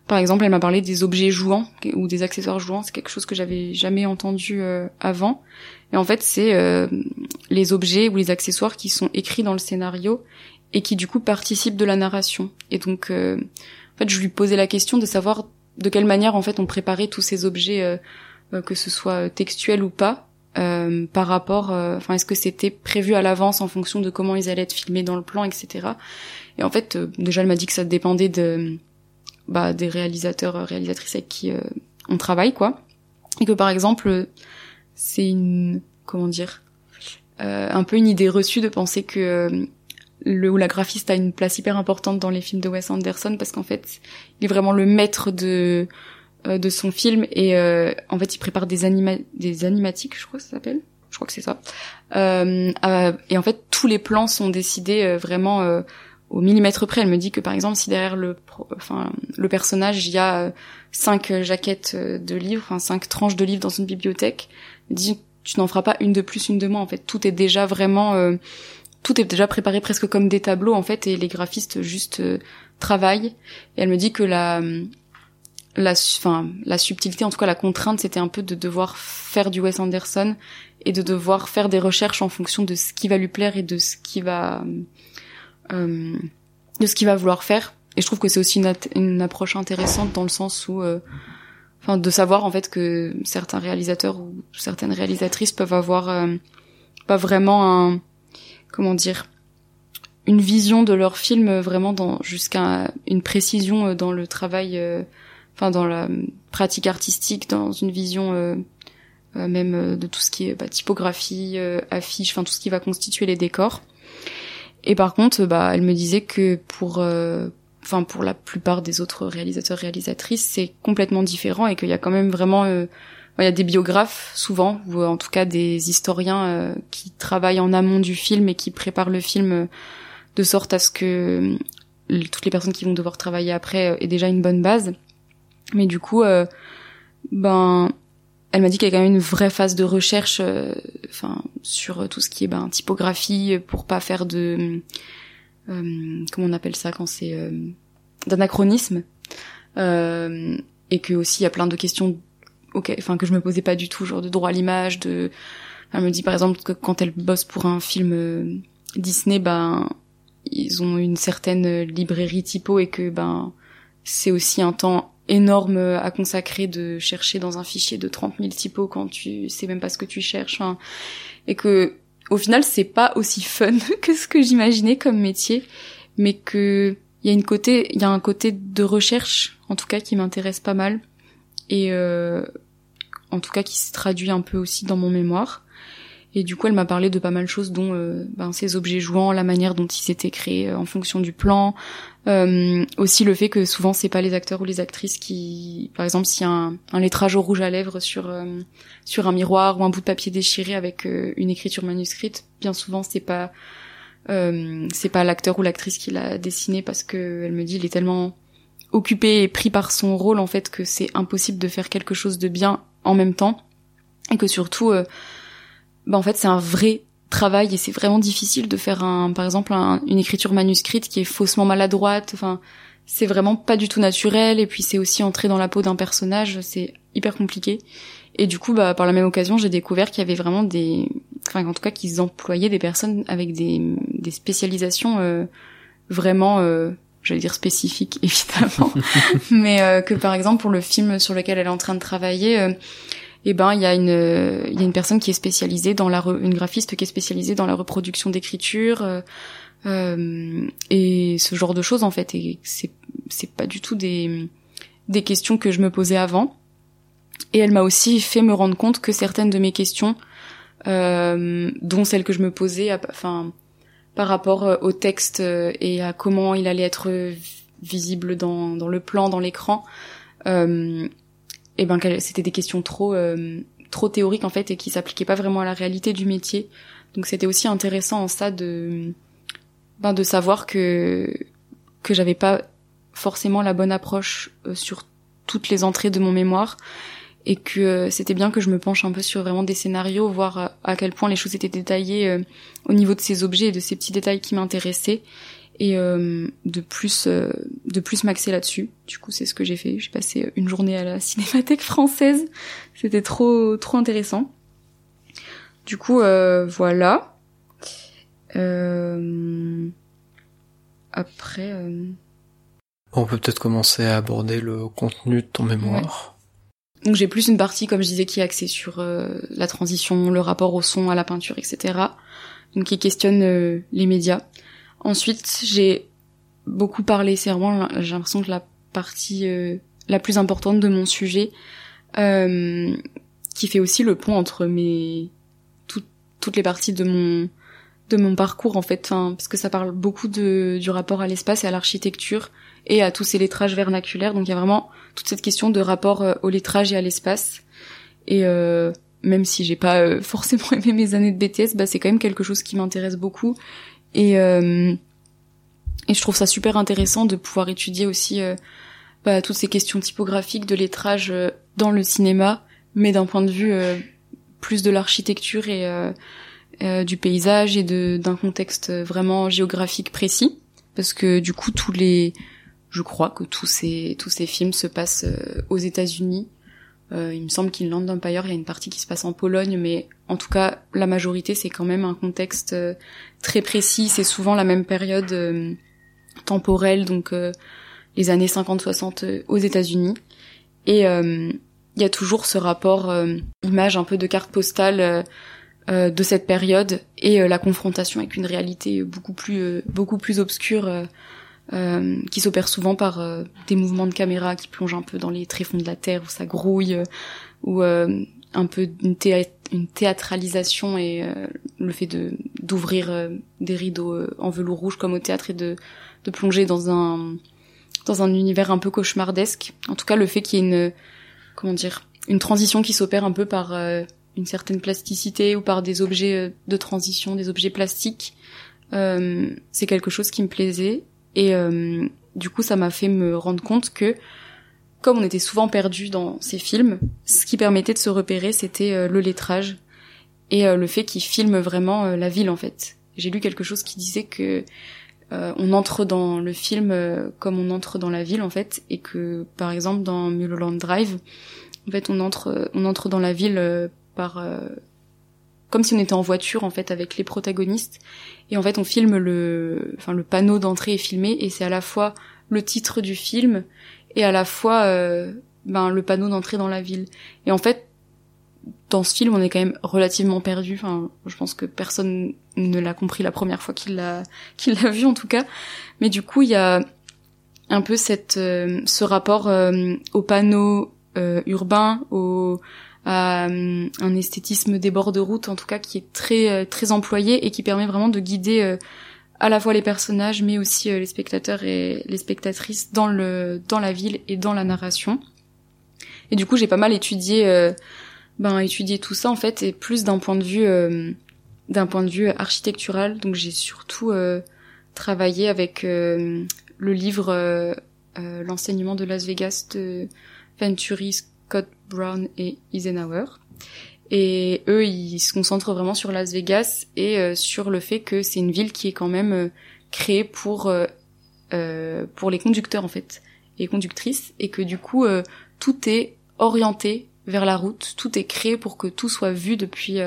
Par exemple, elle m'a parlé des objets jouants ou des accessoires jouants. C'est quelque chose que j'avais jamais entendu avant. Et en fait, c'est euh, les objets ou les accessoires qui sont écrits dans le scénario et qui du coup participent de la narration. Et donc, euh, en fait, je lui posais la question de savoir de quelle manière en fait on préparait tous ces objets, euh, que ce soit textuel ou pas, par rapport, enfin, est-ce que c'était prévu à l'avance en fonction de comment ils allaient être filmés dans le plan, etc. Et en fait, déjà, elle m'a dit que ça dépendait de, bah, des réalisateurs, réalisatrices avec qui on travaille, quoi. Et que par exemple, c'est une comment dire euh, un peu une idée reçue de penser que euh, le où la graphiste a une place hyper importante dans les films de Wes Anderson parce qu'en fait, il est vraiment le maître de euh, de son film et euh, en fait, il prépare des anima des animatiques, je crois que ça s'appelle. Je crois que c'est ça. Euh, et en fait, tous les plans sont décidés vraiment au millimètre près. Elle me dit que par exemple, si derrière le enfin le personnage, il y a cinq jaquettes de livres, enfin cinq tranches de livres dans une bibliothèque, elle dit tu n'en feras pas une de plus, une de moins. En fait, tout est déjà vraiment tout est déjà préparé presque comme des tableaux en fait et les graphistes juste euh, travaillent et elle me dit que la la enfin la subtilité en tout cas la contrainte c'était un peu de devoir faire du Wes Anderson et de devoir faire des recherches en fonction de ce qui va lui plaire et de ce qui va euh, de ce qu'il va vouloir faire. Et je trouve que c'est aussi une, approche intéressante dans le sens où euh, enfin de savoir en fait que certains réalisateurs ou certaines réalisatrices peuvent avoir euh, pas vraiment un comment dire une vision de leur film euh, vraiment dans jusqu'à une précision euh, dans le travail euh, enfin dans la pratique artistique dans une vision même de tout ce qui est bah, typographie affiche enfin tout ce qui va constituer les décors et par contre bah elle me disait que pour enfin pour la plupart des autres réalisateurs réalisatrices c'est complètement différent et qu'il y a quand même vraiment il y a des biographes souvent, ou en tout cas des historiens euh, qui travaillent en amont du film et qui préparent le film euh, de sorte à ce que euh, toutes les personnes qui vont devoir travailler après aient déjà une bonne base. Mais du coup, ben, elle m'a dit qu'il y a quand même une vraie phase de recherche, enfin, sur tout ce qui est ben typographie pour pas faire de, comment on appelle ça quand c'est d'anachronisme, et que aussi il y a plein de questions enfin que je me posais pas du tout, genre de droit à l'image, de. Elle me dit par exemple que quand elle bosse pour un film euh, Disney, ben ils ont une certaine librairie typo et que ben c'est aussi un temps énorme à consacrer de chercher dans un fichier de 30 000 typos quand tu sais même pas ce que tu cherches, et que au final c'est pas aussi fun (laughs) que ce que j'imaginais comme métier, mais que il y a une côté, il y a un côté de recherche en tout cas qui m'intéresse pas mal et euh, en tout cas qui se traduit un peu aussi dans mon mémoire. Et du coup, elle m'a parlé de pas mal de choses, dont euh, ben, ces objets jouants, la manière dont ils étaient créés euh, en fonction du plan, euh, aussi le fait que souvent c'est pas les acteurs ou les actrices qui, par exemple, s'il y a un, un, lettrage au rouge à lèvres sur euh, sur un miroir ou un bout de papier déchiré avec une écriture manuscrite, bien souvent c'est pas c'est pas l'acteur ou l'actrice qui l'a dessiné parce que elle me dit il est tellement occupé et pris par son rôle en fait que c'est impossible de faire quelque chose de bien en même temps. Et que surtout euh, bah en fait c'est un vrai travail et c'est vraiment difficile de faire un par exemple une écriture manuscrite qui est faussement maladroite. Enfin c'est vraiment pas du tout naturel et puis c'est aussi entrer dans la peau d'un personnage c'est hyper compliqué. Et du coup bah par la même occasion j'ai découvert qu'il y avait vraiment des enfin en tout cas qu'ils employaient des personnes avec des des spécialisations euh, vraiment euh, j'allais dire spécifiques (laughs) évidemment. (laughs) Mais euh, que par exemple pour le film sur lequel elle est en train de travailler euh, eh ben il y a une il y a une personne qui est spécialisée dans la une graphiste qui est spécialisée dans la reproduction d'écriture euh, euh, et ce genre de choses en fait. Et c'est c'est pas du tout des des questions que je me posais avant. Et elle m'a aussi fait me rendre compte que certaines de mes questions euh, dont celles que je me posais enfin par rapport euh, au texte euh, et à comment il allait être visible dans, dans le plan, dans l'écran, euh, et ben c'était des questions trop euh, trop théoriques en fait et qui s'appliquaient pas vraiment à la réalité du métier. Donc c'était aussi intéressant en ça de ben de savoir que que j'avais pas forcément la bonne approche sur toutes les entrées de mon mémoire et que euh, c'était bien que je me penche un peu sur vraiment des scénarios, voir euh, à quel point les choses étaient détaillées euh, au niveau de ces objets et de ces petits détails qui m'intéressaient et de plus de plus m'axer là-dessus. Du coup, c'est ce que j'ai fait. J'ai passé une journée à la Cinémathèque française. C'était trop trop intéressant. Du coup, voilà. Après. On peut peut-être commencer à aborder le contenu de ton mémoire. Donc j'ai plus une partie, comme je disais, qui est axée sur euh, la transition, le rapport au son, à la peinture, etc. Donc qui questionne euh, les médias. Ensuite, j'ai beaucoup parlé, c'est vraiment, j'ai l'impression que la partie euh, la plus importante de mon sujet, qui fait aussi le pont entre mes toutes les parties de mon de mon parcours en fait, enfin, parce que ça parle beaucoup de, du rapport à l'espace et à l'architecture et à tous ces lettrages vernaculaires. Donc il y a vraiment toute cette question de rapport euh, au lettrage et à l'espace. Et euh, même si j'ai pas euh, (laughs) forcément aimé mes années de BTS, bah c'est quand même quelque chose qui m'intéresse beaucoup. Et euh, et je trouve ça super intéressant de pouvoir étudier aussi bah, toutes ces questions typographiques de lettrage dans le cinéma, mais d'un point de vue plus de l'architecture et euh, du paysage et d'un contexte vraiment géographique précis parce que du coup tous les je crois que tous ces tous ces films se passent euh, aux États-Unis. Euh, il me semble qu'Inland Empire, il y a une partie qui se passe en Pologne, mais en tout cas la majorité c'est quand même un contexte euh, très précis. C'est souvent la même période temporelle, donc les années 50-60 aux États-Unis. Et il y a toujours ce rapport image un peu de carte postale euh, de cette période et euh, la confrontation avec une réalité beaucoup plus euh, beaucoup plus obscure qui s'opère souvent par des mouvements de caméra qui plongent un peu dans les tréfonds de la terre où ça grouille ou un peu une, une théâtralisation et le fait d'ouvrir des rideaux en velours rouge comme au théâtre et de plonger dans un dans un univers un peu cauchemardesque. En tout cas, le fait qu'il y ait une comment dire une transition qui s'opère un peu par une certaine plasticité ou par des objets euh, de transition, des objets plastiques. Euh, c'est quelque chose qui me plaisait et euh, du coup ça m'a fait me rendre compte que comme on était souvent perdu dans ces films, ce qui permettait de se repérer c'était le lettrage et le fait qu'ils filment vraiment la ville en fait. J'ai lu quelque chose qui disait que on entre dans le film comme on entre dans la ville en fait et que par exemple dans Mulholland Drive en fait on entre on entre dans la ville par euh, comme si on était en voiture en fait avec les protagonistes et en fait on filme le enfin le panneau d'entrée est filmé et c'est à la fois le titre du film et à la fois euh, ben le panneau d'entrée dans la ville. Et en fait dans ce film on est quand même relativement perdu. Enfin je pense que personne ne l'a compris la première fois qu'il l'a (laughs) qu'il l'a vu en tout cas. Mais du coup il y a un peu cette euh, ce rapport au panneau urbain au euh, un esthétisme des bords de route en tout cas qui est très euh, très employé et qui permet vraiment de guider euh, à la fois les personnages mais aussi les spectateurs et les spectatrices dans le dans la ville et dans la narration. Et du coup, j'ai pas mal étudié ben étudié tout ça en fait et plus d'un point de vue d'un point de vue architectural. Donc j'ai surtout travaillé avec le livre l'enseignement de Las Vegas de Venturi Scott Brown et Eisenhower. Et eux, ils se concentrent vraiment sur Las Vegas et euh, sur le fait que c'est une ville qui est quand même euh, créée pour euh, pour les conducteurs en fait, et conductrices, et que du coup tout est orienté vers la route, tout est créé pour que tout soit vu depuis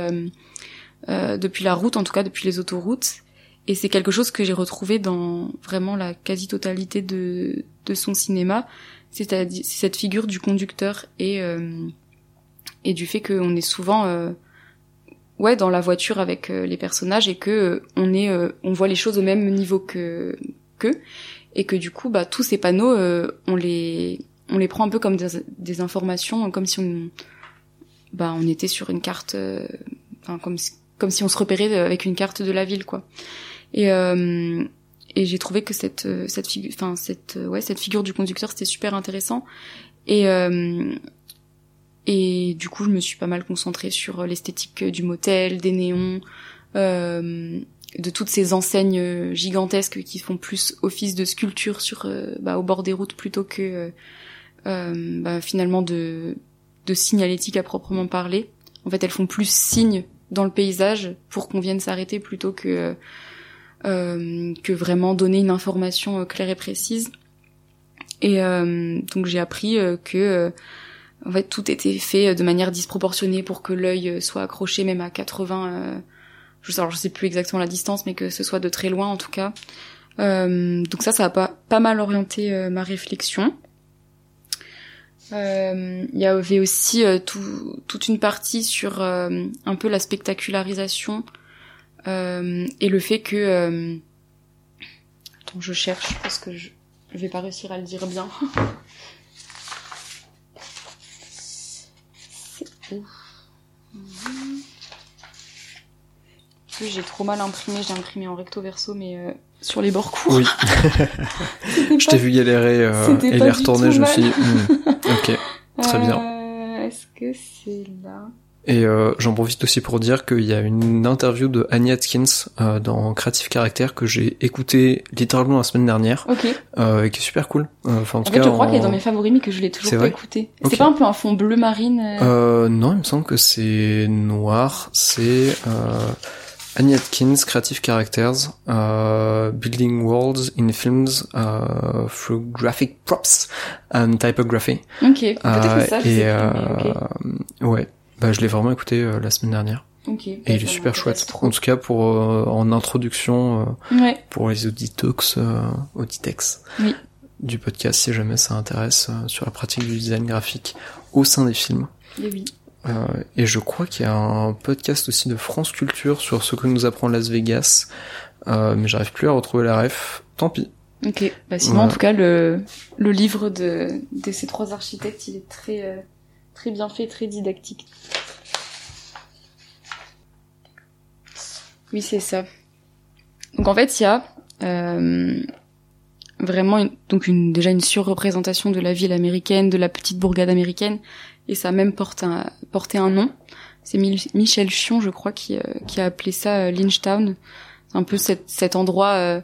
depuis la route, en tout cas depuis les autoroutes. Et c'est quelque chose que j'ai retrouvé dans vraiment la quasi-totalité de, de son cinéma. C'est-à-dire cette figure du conducteur et euh, et du fait qu'on est souvent euh, ouais dans la voiture avec euh, les personnages et que on est on voit les choses au même niveau que que et que du coup bah tous ces panneaux on les on les prend un peu comme des, informations comme si on bah on était sur une carte enfin comme si, comme si on se repérait avec une carte de la ville quoi. Et et j'ai trouvé que cette euh, cette figure enfin cette euh, ouais cette figure du conducteur c'était super intéressant. Et euh, et du coup je me suis pas mal concentrée sur l'esthétique du motel des néons euh, de toutes ces enseignes gigantesques qui font plus office de sculpture sur bah, au bord des routes plutôt que bah, finalement de de signalétique à proprement parler en fait elles font plus signe dans le paysage pour qu'on vienne s'arrêter plutôt que euh, que vraiment donner une information euh, claire et précise. Et euh, donc j'ai appris que en fait tout était fait de manière disproportionnée pour que l'œil soit accroché même à 80 je sais, sais plus exactement la distance mais que ce soit de très loin en tout cas euh, donc ça ça a pas mal orienté ma réflexion il y avait aussi tout, toute une partie sur un peu la spectacularisation euh, et le fait que... Euh... Attends, je cherche parce que je, je vais pas réussir à le dire bien. (laughs) j'ai trop mal imprimé. J'ai imprimé en recto verso, mais euh, sur les bords courts. Oui. (laughs) (laughs) je t'ai vu galérer euh, et les retourner. Je me suis dit, hmm, (laughs) ok, très bien. Euh, Est-ce que c'est là? Et euh, j'en profite aussi pour dire qu'il y a une interview de Annie Atkins euh, dans Creative Character que j'ai écouté littéralement la semaine dernière Ok. euh, et qui est super cool. Euh, Enfin, en, En tout fait, cas, je crois en- qu'elle est dans mes favoris, mais que je l'ai toujours pas vrai écouté. Ok. C'est pas un peu un fond bleu marine euh, Euh, non, il me semble que c'est noir. C'est euh, Annie Atkins, Creative Characters, euh, Building Worlds in Films through Graphic Props and Typography. Ok, peut-être que ça, je et sais euh, mais ouais, bah je l'ai vraiment écouté euh, la semaine dernière. Ok. Et Bah, il est ça super chouette. trop. En tout cas, pour euh, en introduction euh, Ouais. pour les auditox, euh, auditex Oui. du podcast, si jamais ça intéresse euh, sur la pratique du design graphique au sein des films. Et oui. Euh, et je crois qu'il y a un podcast aussi de France Culture sur ce que nous apprend Las Vegas, euh, mais j'arrive plus à retrouver la ref. Tant pis. Ok. Bah sinon, en tout cas, le le livre de de ces trois architectes, il est très euh, très bien fait, très didactique. Oui, c'est ça. Donc en fait, il y a euh, vraiment donc déjà une surreprésentation de la ville américaine, de la petite bourgade américaine, et ça a même porte un, porté un nom. C'est Michel Chion, je crois, qui, euh, qui a appelé ça euh, Lynchtown. C'est un peu cet, endroit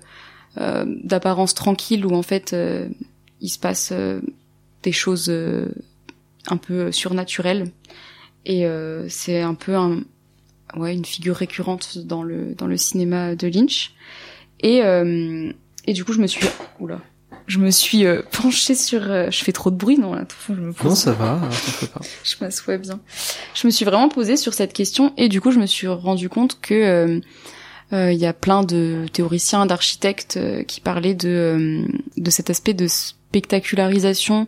euh, d'apparence tranquille où en fait il se passe des choses un peu surnaturelles. Et euh, c'est un peu un, ouais, une figure récurrente dans le dans le cinéma de Lynch. Et euh, et du coup je me suis oula, je me suis euh, penchée sur. euh, je fais trop de bruit non là. Je me pose. Non, ça va, pas. (laughs) je m'assois bien. Je me suis vraiment posée sur cette question et du coup je me suis rendu compte que euh, euh, il y a plein de théoriciens, d'architectes qui parlaient de de cet aspect de spectacularisation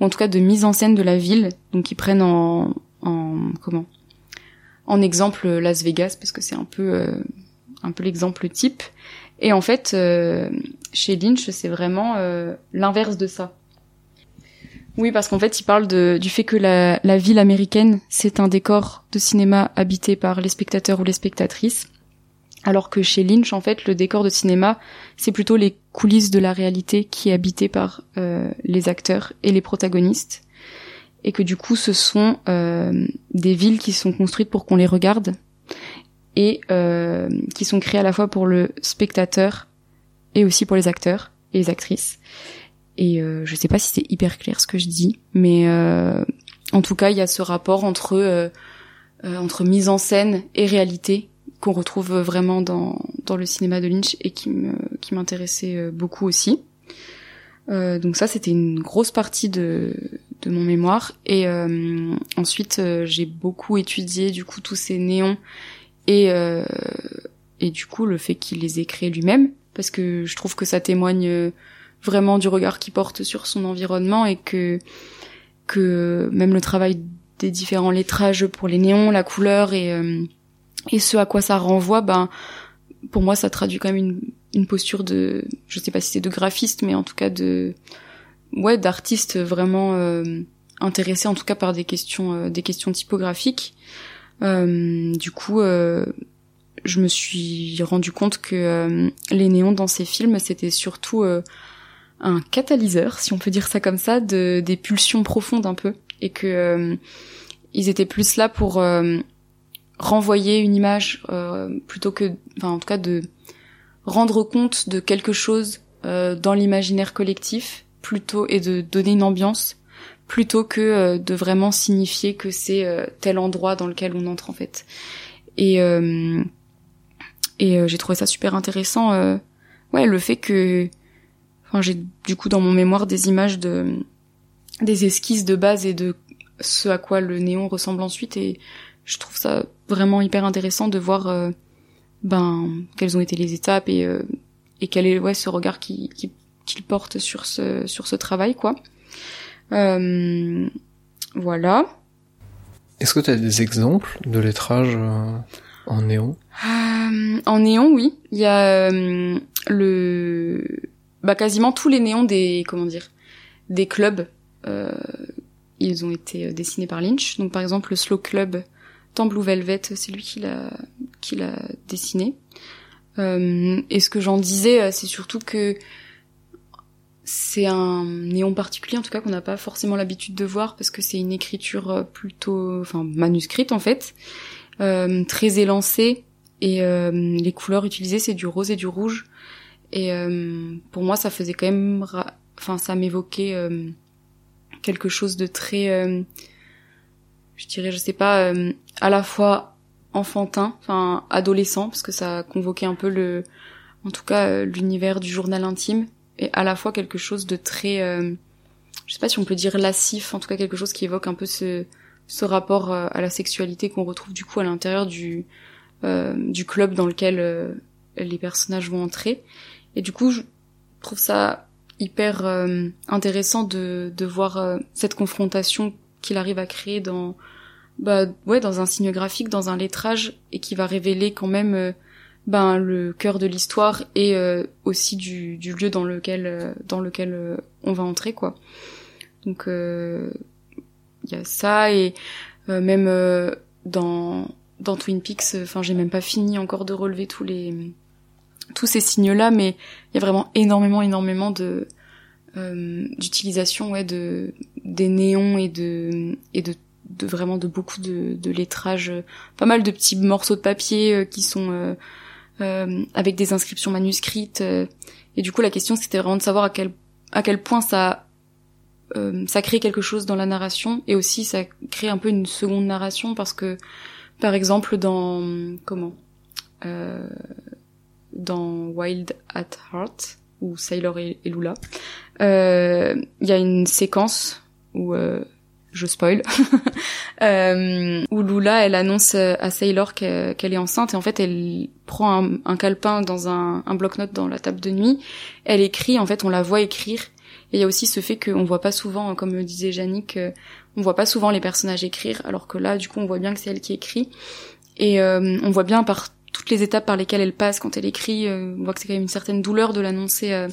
ou en tout cas de mise en scène de la ville, donc qui prennent en en comment? En exemple Las Vegas parce que c'est un peu euh, un peu l'exemple type. Et en fait, euh, chez Lynch, c'est vraiment euh, l'inverse de ça. Oui, parce qu'en fait, il parle du fait que la ville américaine, c'est un décor de cinéma habité par les spectateurs ou les spectatrices, alors que chez Lynch, en fait, le décor de cinéma, c'est plutôt les coulisses de la réalité qui est habité par euh, les acteurs et les protagonistes, et que du coup, ce sont euh, des villes qui sont construites pour qu'on les regarde, et euh, qui sont créées à la fois pour le spectateur et aussi pour les acteurs et les actrices. Et je sais pas si c'est hyper clair ce que je dis, mais en tout cas, il y a ce rapport entre mise en scène et réalité qu'on retrouve vraiment dans dans le cinéma de Lynch et qui me qui m'intéressait euh, beaucoup aussi. Euh, donc ça, c'était une grosse partie de de mon mémoire. Et euh, ensuite, euh, j'ai beaucoup étudié du coup tous ces néons et euh, et du coup le fait qu'il les ait créés lui-même, parce que je trouve que ça témoigne vraiment du regard qu'il porte sur son environnement et que que même le travail des différents lettrages pour les néons, la couleur et et ce à quoi ça renvoie, ben pour moi ça traduit quand même une une posture de je sais pas si c'est de graphiste mais en tout cas de ouais d'artiste vraiment euh, intéressé en tout cas par des questions euh, des questions typographiques. Euh, du coup euh, je me suis rendu compte que euh, les néons dans ces films c'était surtout euh, un catalyseur, si on peut dire ça comme ça, de des pulsions profondes un peu, et que ils étaient plus là pour renvoyer une image euh, plutôt que, enfin en tout cas de rendre compte de quelque chose euh, dans l'imaginaire collectif, plutôt et de donner une ambiance, plutôt que euh, de vraiment signifier que c'est euh, tel endroit dans lequel on entre en fait. Et euh, et j'ai trouvé ça super intéressant, ouais, le fait que Enfin, j'ai du coup dans mon mémoire des images de des esquisses de base et de ce à quoi le néon ressemble ensuite et je trouve ça vraiment hyper intéressant de voir euh, ben quelles ont été les étapes et euh, et quel est ouais ce regard qui qui qu'il porte sur ce sur ce travail quoi. Euh, voilà. Est-ce que tu as des exemples de lettrage euh, en néon? Euh, en néon, oui. Il y a euh, le, bah quasiment tous les néons des, comment dire, des clubs. Euh, ils ont été dessinés par Lynch. Donc par exemple le Slow Club Blue Velvet, c'est lui qui l'a, dessiné. et ce que j'en disais, c'est surtout que c'est un néon particulier en tout cas qu'on n'a pas forcément l'habitude de voir parce que c'est une écriture euh, plutôt enfin manuscrite en fait euh, très élancée et euh, les couleurs utilisées c'est du rose et du rouge et pour moi ça faisait quand même enfin ça m'évoquait quelque chose de très je dirais je sais pas à la fois enfantin enfin adolescent parce que ça convoquait un peu le en tout cas l'univers du journal intime et à la fois quelque chose de très, euh, je sais pas si on peut dire lascif, en tout cas quelque chose qui évoque un peu ce, ce rapport euh, à la sexualité qu'on retrouve du coup à l'intérieur du, euh, du club dans lequel euh, les personnages vont entrer. Et du coup, je trouve ça hyper intéressant de, de voir cette confrontation qu'il arrive à créer dans bah dans un signe graphique dans un lettrage et qui va révéler quand même ben le cœur de l'histoire et euh, aussi du, lieu dans lequel euh, dans lequel euh, on va entrer quoi. Donc il y a ça et même dans dans Twin Peaks, enfin j'ai même pas fini encore de relever tous les tous ces signes là, mais il y a vraiment énormément énormément de d'utilisation ouais de des néons et de et de de vraiment de beaucoup de, de lettrage, pas mal de petits morceaux de papier qui sont euh, avec des inscriptions manuscrites. Euh, et du coup, la question, c'était vraiment de savoir à quel à quel point ça euh, ça crée quelque chose dans la narration et aussi ça crée un peu une seconde narration parce que par exemple dans comment euh, dans Wild at Heart ou Sailor et, Lula. Il y a une séquence où je spoil, (laughs) euh, où Lula, elle annonce à Sailor qu'elle est enceinte et en fait elle prend un, calepin dans un, bloc-notes dans la table de nuit, elle écrit, en fait on la voit écrire. Et il y a aussi ce fait qu'on voit pas souvent, comme le disait Yannick, euh, on voit pas souvent les personnages écrire, alors que là du coup on voit bien que c'est elle qui écrit. Et euh, on voit bien par toutes les étapes par lesquelles elle passe quand elle écrit, euh, on voit que c'est quand même une certaine douleur de l'annoncer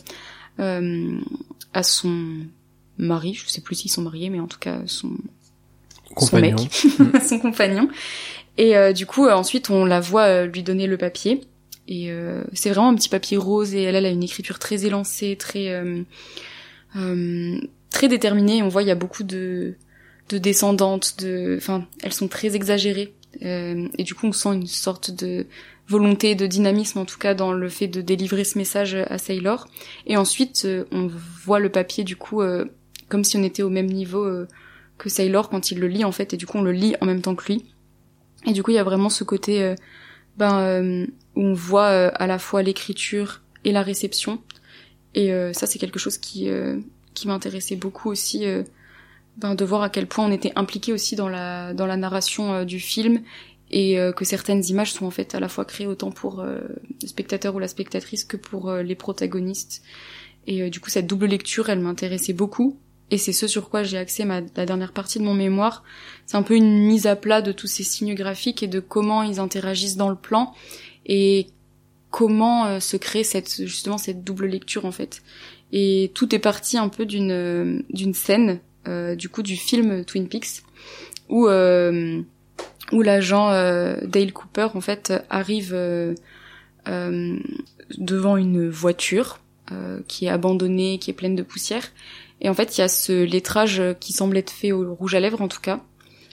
à son mari, je sais plus s'ils sont mariés, mais en tout cas son compagnon. son mec, (laughs) son compagnon. Et euh, du coup, euh, ensuite, on la voit euh, lui donner le papier. Et c'est vraiment un petit papier rose et elle, elle a une écriture très élancée, très très déterminée. On voit il y a beaucoup de de descendantes, de, enfin, elles sont très exagérées. Et du coup, on sent une sorte de volonté, de dynamisme en tout cas dans le fait de délivrer ce message à Sailor. Et ensuite, on voit le papier du coup comme si on était au même niveau euh, que Sailor quand il le lit en fait. Et du coup on le lit en même temps que lui. Et du coup il y a vraiment ce côté euh, ben euh, où on voit à la fois l'écriture et la réception. Et ça c'est quelque chose qui m'intéressait beaucoup aussi ben, de voir à quel point on était impliqué aussi dans la dans la narration du film et que certaines images sont en fait à la fois créées autant pour le spectateur ou la spectatrice que pour les protagonistes et du coup cette double lecture elle m'intéressait beaucoup et c'est ce sur quoi j'ai axé ma, la dernière partie de mon mémoire. C'est un peu une mise à plat de tous ces signes graphiques et de comment ils interagissent dans le plan et comment euh, se crée cette justement cette double lecture en fait. Et tout est parti un peu d'une euh, d'une scène euh, du coup du film Twin Peaks où euh, où l'agent Dale Cooper en fait arrive devant une voiture qui est abandonnée, qui est pleine de poussière et en fait, il y a ce lettrage qui semble être fait au rouge à lèvres, en tout cas.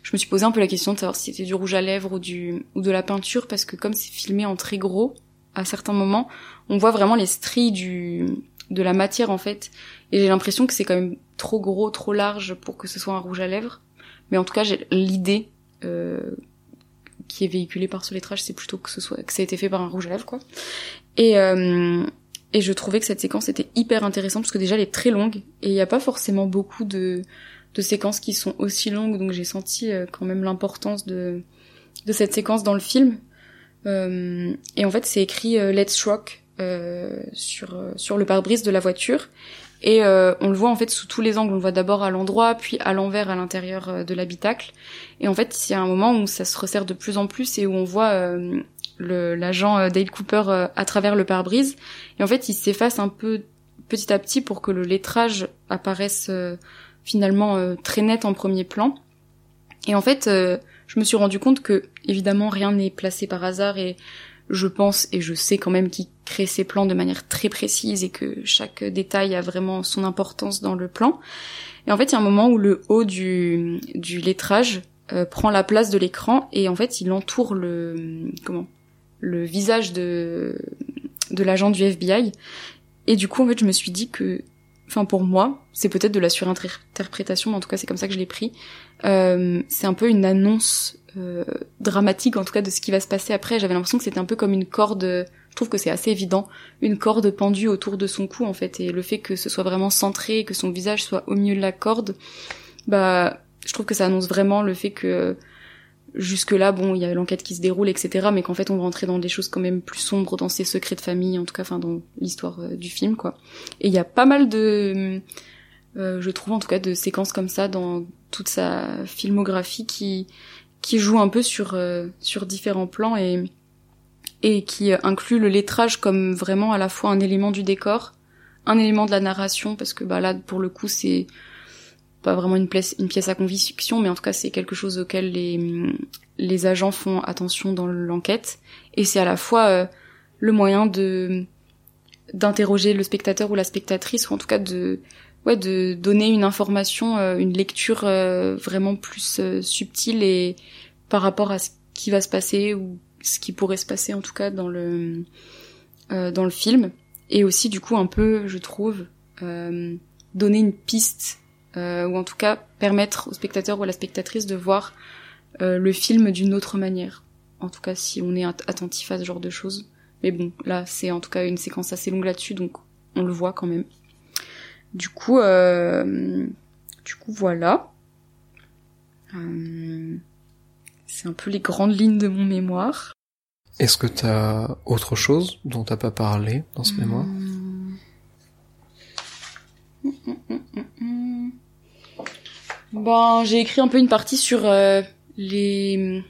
Je me suis posé un peu la question de savoir si c'était du rouge à lèvres ou du ou de la peinture, parce que comme c'est filmé en très gros, à certains moments, on voit vraiment les stries du de la matière en fait. Et j'ai l'impression que c'est quand même trop gros, trop large pour que ce soit un rouge à lèvres. Mais en tout cas, j'ai l'idée euh, qui est véhiculée par ce lettrage, c'est plutôt que ce soit que ça a été fait par un rouge à lèvres, quoi. Et euh, et je trouvais que cette séquence était hyper intéressante parce que déjà elle est très longue et il n'y a pas forcément beaucoup de, de séquences qui sont aussi longues, donc j'ai senti euh, quand même l'importance de, de cette séquence dans le film. Euh, et en fait c'est écrit euh, Let's Rock euh, sur, sur le pare-brise de la voiture. Et on le voit en fait sous tous les angles. On le voit d'abord à l'endroit, puis à l'envers à l'intérieur de l'habitacle. Et en fait, il y a un moment où ça se resserre de plus en plus et où on voit l'agent euh, Dale Cooper euh, à travers le pare-brise. Et en fait, il s'efface un peu petit à petit pour que le lettrage apparaisse euh, finalement très net en premier plan. Et en fait, je me suis rendu compte que évidemment rien n'est placé par hasard et je pense et je sais quand même qu'il crée ses plans de manière très précise et que chaque détail a vraiment son importance dans le plan. Et en fait, il y a un moment où le haut du, du lettrage euh, prend la place de l'écran et en fait, il entoure le comment le visage de de l'agent du FBI. Et du coup, en fait, je me suis dit que, enfin, pour moi, c'est peut-être de la surinterprétation, mais en tout cas, c'est comme ça que je l'ai pris. Euh, c'est un peu une annonce euh, dramatique en tout cas de ce qui va se passer après. J'avais l'impression que c'était un peu comme une corde, je trouve que c'est assez évident, une corde pendue autour de son cou en fait, et le fait que ce soit vraiment centré, que son visage soit au milieu de la corde, bah je trouve que ça annonce vraiment le fait que jusque là bon il y a l'enquête qui se déroule etc mais qu'en fait on va rentrer dans des choses quand même plus sombres dans ses secrets de famille en tout cas enfin dans l'histoire euh, du film quoi et il y a pas mal de euh, je trouve en tout cas de séquences comme ça dans toute sa filmographie qui qui joue un peu sur euh, sur différents plans et et qui inclut le lettrage comme vraiment à la fois un élément du décor, un élément de la narration parce que bah là pour le coup c'est pas vraiment une pièce une pièce à conviction mais en tout cas c'est quelque chose auquel les les agents font attention dans l'enquête. Et c'est à la fois euh, le moyen de d'interroger le spectateur ou la spectatrice ou en tout cas de ouais de donner une information, euh, une lecture euh, vraiment plus euh, subtile et par rapport à ce qui va se passer ou ce qui pourrait se passer en tout cas dans le dans le film. Et aussi du coup un peu je trouve donner une piste ou en tout cas permettre au spectateur ou à la spectatrice de voir le film d'une autre manière. En tout cas si on est attentif à ce genre de choses. Mais bon là c'est en tout cas une séquence assez longue là-dessus donc on le voit quand même du coup, euh, du coup, voilà. Euh, c'est un peu les grandes lignes de mon mémoire. Est-ce que t'as autre chose dont t'as pas parlé dans ce mémoire? Bon, j'ai écrit un peu une partie sur euh, les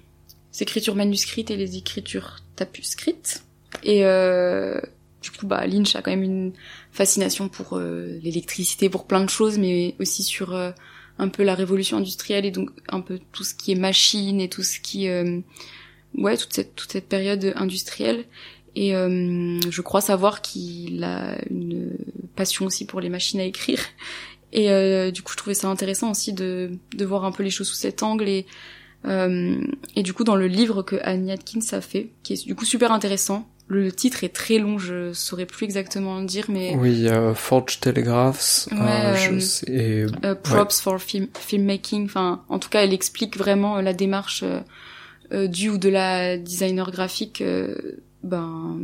écritures manuscrites et les écritures tapuscrites. Et euh, du coup, bah, Lynch a quand même une fascination pour euh, l'électricité, pour plein de choses, mais aussi sur euh, un peu la révolution industrielle et donc un peu tout ce qui est machine et tout ce qui, euh, ouais, toute cette toute cette période industrielle. Et je crois savoir qu'il a une passion aussi pour les machines à écrire. (laughs) Et du coup, je trouvais ça intéressant aussi de de voir un peu les choses sous cet angle et et du coup, dans le livre que Annie Atkins a fait, qui est du coup super intéressant, le titre est très long, je saurais plus exactement le dire, mais oui, il y a Forge Telegraphs, euh, je euh, sais, euh, props for film, filmmaking. Enfin, en tout cas, elle explique vraiment la démarche du ou de la designer graphique, ben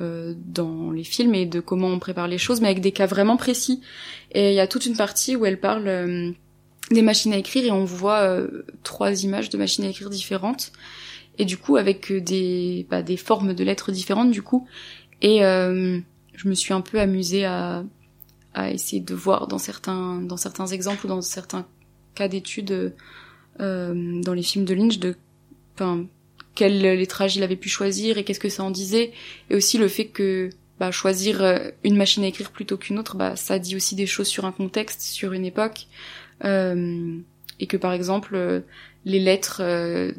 dans les films et de comment on prépare les choses, mais avec des cas vraiment précis. Et il y a toute une partie où elle parle des machines à écrire et on voit trois images de machines à écrire différentes et du coup avec euh, des bah, des formes de lettres différentes du coup. Et euh, je me suis un peu amusée à à essayer de voir dans certains dans certains exemples ou dans certains cas d'études euh, dans les films de Lynch de enfin quel lettrage il avait pu choisir et qu'est-ce que ça en disait. Et aussi le fait que bah, choisir euh, une machine à écrire plutôt qu'une autre bah ça dit aussi des choses sur un contexte sur une époque. Euh, et que par exemple les lettres euh,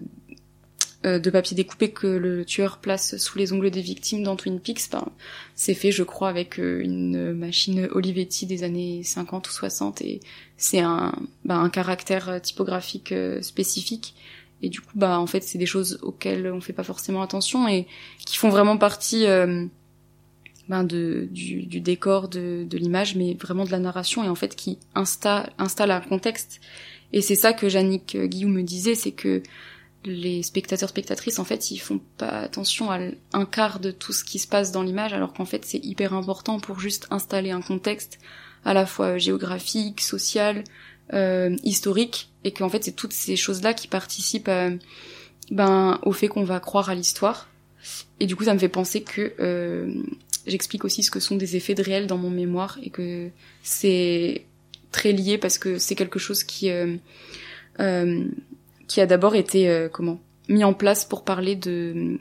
de papier découpé que le tueur place sous les ongles des victimes dans Twin Peaks, ben, c'est fait, je crois, avec euh, une machine Olivetti des années 50 ou 60 et c'est un, ben, un caractère euh, typographique spécifique. Et du coup, bah, en fait, c'est des choses auxquelles on fait pas forcément attention et qui font vraiment partie ben, de, du, du décor, de, de l'image, mais vraiment de la narration et en fait qui installe, installe un contexte. Et c'est ça que Yannick Guillaume me disait, c'est que les spectateurs spectatrices en fait ils font pas attention à un quart de tout ce qui se passe dans l'image alors qu'en fait c'est hyper important pour juste installer un contexte à la fois géographique, social, euh, historique et qu'en fait c'est toutes ces choses là qui participent euh, ben au fait qu'on va croire à l'histoire. Et du coup ça me fait penser que euh, j'explique aussi ce que sont des effets de réel dans mon mémoire et que c'est très lié parce que c'est quelque chose qui euh, qui a d'abord été euh, comment mis en place pour parler de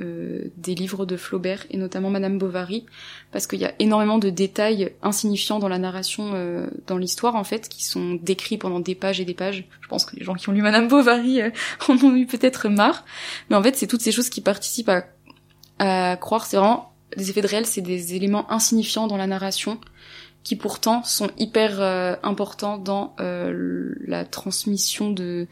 euh, des livres de Flaubert et notamment Madame Bovary parce qu'il y a énormément de détails insignifiants dans la narration euh, dans l'histoire en fait qui sont décrits pendant des pages et des pages. Je pense que les gens qui ont lu Madame Bovary euh, (laughs) en ont eu peut-être marre. Mais en fait c'est toutes ces choses qui participent à, à croire c'est vraiment les effets de réel c'est des éléments insignifiants dans la narration qui pourtant sont hyper euh, importants dans euh, la transmission de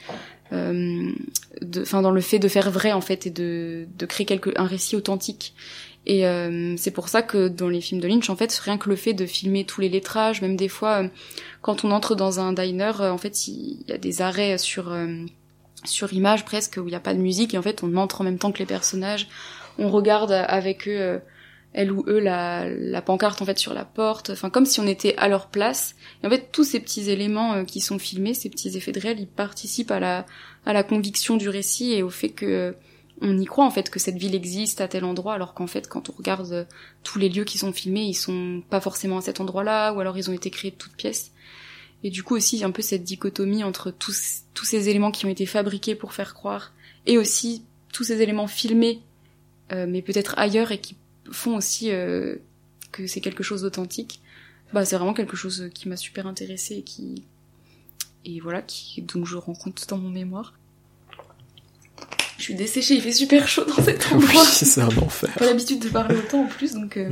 enfin dans le fait de faire vrai en fait et de, de créer quelque un récit authentique. Et euh, c'est pour ça que dans les films de Lynch en fait rien que le fait de filmer tous les lettrages même des fois quand on entre dans un diner en fait il y a des arrêts sur sur image presque où il n'y a pas de musique et en fait on entre en même temps que les personnages. On regarde avec eux elle ou eux la, la pancarte en fait sur la porte, enfin comme si on était à leur place. Et en fait tous ces petits éléments euh, qui sont filmés, ces petits effets de réel, ils participent à la à la conviction du récit et au fait que euh, on y croit en fait que cette ville existe à tel endroit alors qu'en fait quand on regarde euh, tous les lieux qui sont filmés, ils sont pas forcément à cet endroit-là ou alors ils ont été créés de toutes pièces. Et du coup aussi un peu cette dichotomie entre tous tous ces éléments qui ont été fabriqués pour faire croire et aussi tous ces éléments filmés mais peut-être ailleurs et qui font aussi euh, que c'est quelque chose d'authentique, bah c'est vraiment quelque chose qui m'a super intéressé et qui et voilà qui donc je rends compte dans mon mémoire. Je suis desséchée, il fait super chaud dans cet (laughs) endroit. Oui, c'est un enfer. Pas l'habitude de parler autant en plus donc. Euh...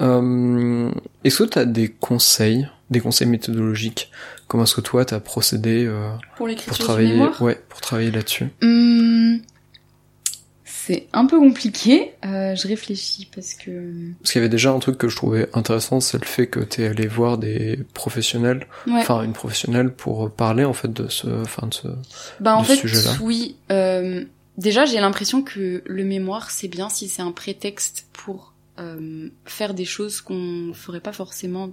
Euh, est-ce que tu as des conseils, des conseils méthodologiques? Comment est-ce que toi t'as procédé euh, pour, pour travailler, ouais, pour travailler là-dessus? Hum, c'est un peu compliqué. Euh, je réfléchis parce que. Parce qu'il y avait déjà un truc que je trouvais intéressant, c'est le fait que t'es allé voir des professionnels, Ouais. enfin une professionnelle pour parler en fait de ce, enfin de ce. Bah en fait, ce sujet-là. oui. Euh, déjà, j'ai l'impression que le mémoire, c'est bien si c'est un prétexte pour euh, faire des choses qu'on ferait pas forcément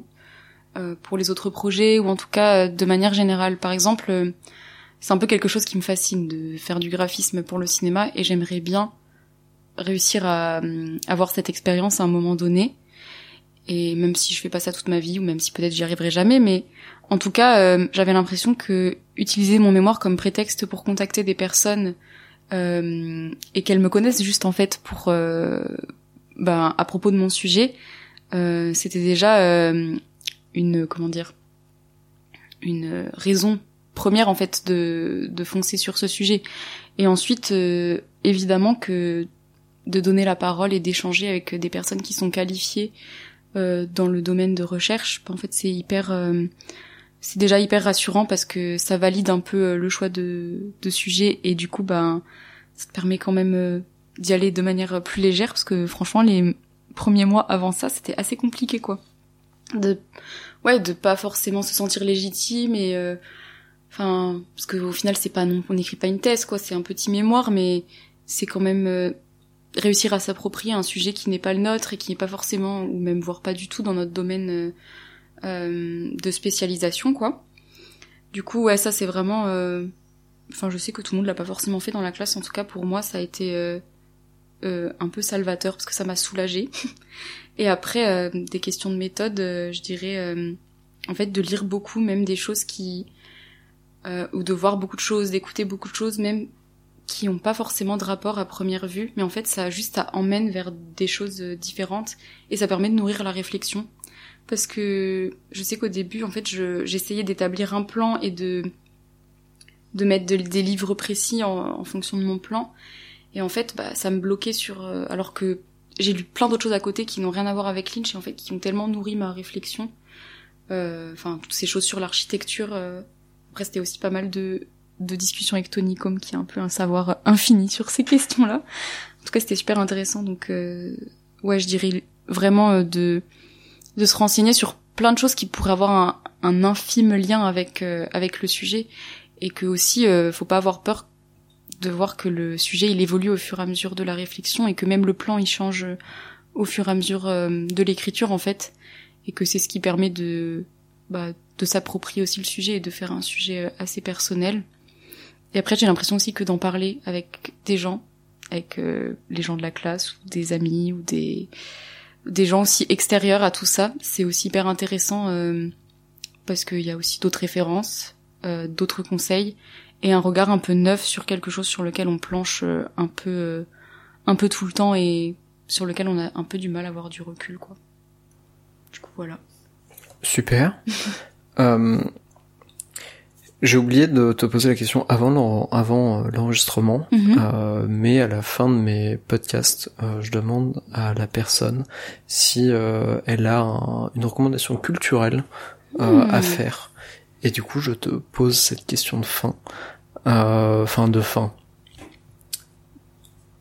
euh, pour les autres projets ou en tout cas de manière générale. Par exemple, euh, c'est un peu quelque chose qui me fascine de faire du graphisme pour le cinéma et j'aimerais bien réussir à euh, avoir cette expérience à un moment donné. Et même si je fais pas ça toute ma vie, ou même si peut-être j'y arriverai jamais, mais en tout cas, euh, j'avais l'impression que utiliser mon mémoire comme prétexte pour contacter des personnes euh, et qu'elles me connaissent juste en fait pour, euh, ben, à propos de mon sujet, c'était déjà une, comment dire, une raison première en fait de, de foncer sur ce sujet. Et ensuite, euh, évidemment que de donner la parole et d'échanger avec des personnes qui sont qualifiées euh, dans le domaine de recherche, en fait c'est hyper euh, c'est déjà hyper rassurant parce que ça valide un peu euh, le choix de, de sujet et du coup ben ça te permet quand même euh, d'y aller de manière plus légère parce que franchement les premiers mois avant ça c'était assez compliqué quoi de ouais de pas forcément se sentir légitime et euh, enfin parce que au final c'est pas non on n'écrit pas une thèse quoi. C'est un petit mémoire mais c'est quand même euh, réussir à s'approprier un sujet qui n'est pas le nôtre et qui n'est pas forcément ou même voire pas du tout dans notre domaine euh, euh, de spécialisation quoi. Du coup ouais ça c'est vraiment euh, enfin je sais que tout le monde l'a pas forcément fait dans la classe. En tout cas pour moi ça a été euh, un peu salvateur parce que ça m'a soulagée. (laughs) Et après des questions de méthode je dirais en fait de lire beaucoup même des choses qui euh, ou de voir beaucoup de choses d'écouter beaucoup de choses même qui n'ont pas forcément de rapport à première vue, mais en fait ça juste emmène vers des choses euh, différentes et ça permet de nourrir la réflexion. Parce que je sais qu'au début, en fait, je- j'essayais d'établir un plan et de de mettre de- des livres précis en, en fonction de mon plan. Et en fait, bah, ça me bloquait sur... euh, alors que j'ai lu plein d'autres choses à côté qui n'ont rien à voir avec Lynch et en fait qui ont tellement nourri ma réflexion. Euh, Enfin, toutes ces choses sur l'architecture. Après, c'était aussi pas mal de, de discussions avec Tony Com qui a un peu un savoir infini sur ces questions-là. En tout cas, c'était super intéressant. Donc, euh, ouais, je dirais vraiment euh, de de se renseigner sur plein de choses qui pourraient avoir un, infime lien avec euh, avec le sujet et que aussi faut pas avoir peur de voir que le sujet il évolue au fur et à mesure de la réflexion et que même le plan il change au fur et à mesure de l'écriture en fait et que c'est ce qui permet de bah, de s'approprier aussi le sujet et de faire un sujet euh, assez personnel et après j'ai l'impression aussi que d'en parler avec des gens avec euh, les gens de la classe ou des amis ou des des gens aussi extérieurs à tout ça c'est aussi hyper intéressant euh, parce qu'il y a aussi d'autres références euh, d'autres conseils et un regard un peu neuf sur quelque chose sur lequel on planche euh, un peu euh, un peu tout le temps et sur lequel on a un peu du mal à avoir du recul, quoi. Du coup, voilà. Super. (laughs) euh, j'ai oublié de te poser la question avant avant euh, l'enregistrement, Mhm. euh, mais à la fin de mes podcasts, euh, je demande à la personne si euh, elle a un- une recommandation culturelle euh, Hmm. à faire. Et du coup, je te pose cette question de fin, euh, fin de fin,